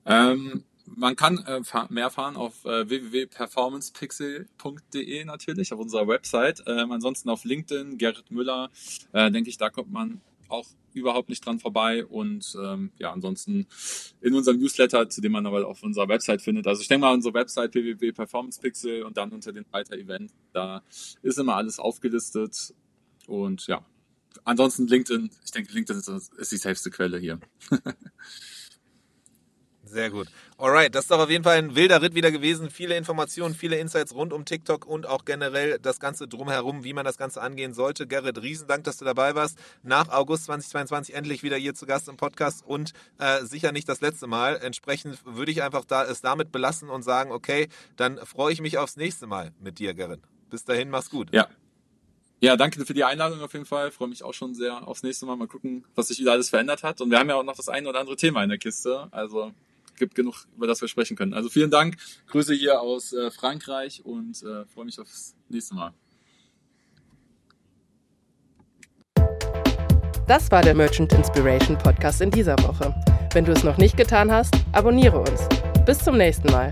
Ähm, man kann äh, mehr erfahren auf äh, www.performancepixel.de natürlich, auf unserer Website. Ähm, ansonsten auf LinkedIn, Gerrit Müller, äh, denke ich, da kommt man auch überhaupt nicht dran vorbei. Und ähm, ja, ansonsten in unserem Newsletter, zu dem man aber auf unserer Website findet. Also ich denke mal, unsere Website www.performancepixel und dann unter den Reiter Event, da ist immer alles aufgelistet. Und ja, ansonsten LinkedIn, ich denke, LinkedIn ist, ist die safeste Quelle hier. Sehr gut. Alright, das ist doch auf jeden Fall ein wilder Ritt wieder gewesen. Viele Informationen, viele Insights rund um TikTok und auch generell das Ganze drumherum, wie man das Ganze angehen sollte. Gerrit, riesen Dank, dass du dabei warst. Nach August 2022 endlich wieder hier zu Gast im Podcast und äh, sicher nicht das letzte Mal. Entsprechend würde ich einfach da, es damit belassen und sagen, okay, dann freue ich mich aufs nächste Mal mit dir, Gerrit. Bis dahin, mach's gut. Ja, ja, danke für die Einladung auf jeden Fall. Freue mich auch schon sehr aufs nächste Mal. Mal gucken, was sich wieder alles verändert hat. Und wir haben ja auch noch das eine oder andere Thema in der Kiste. Also gibt genug, über das wir sprechen können. Also vielen Dank. Grüße hier aus äh, Frankreich und äh, freue mich aufs nächste Mal. Das war der Merchant Inspiration Podcast in dieser Woche. Wenn du es noch nicht getan hast, abonniere uns. Bis zum nächsten Mal.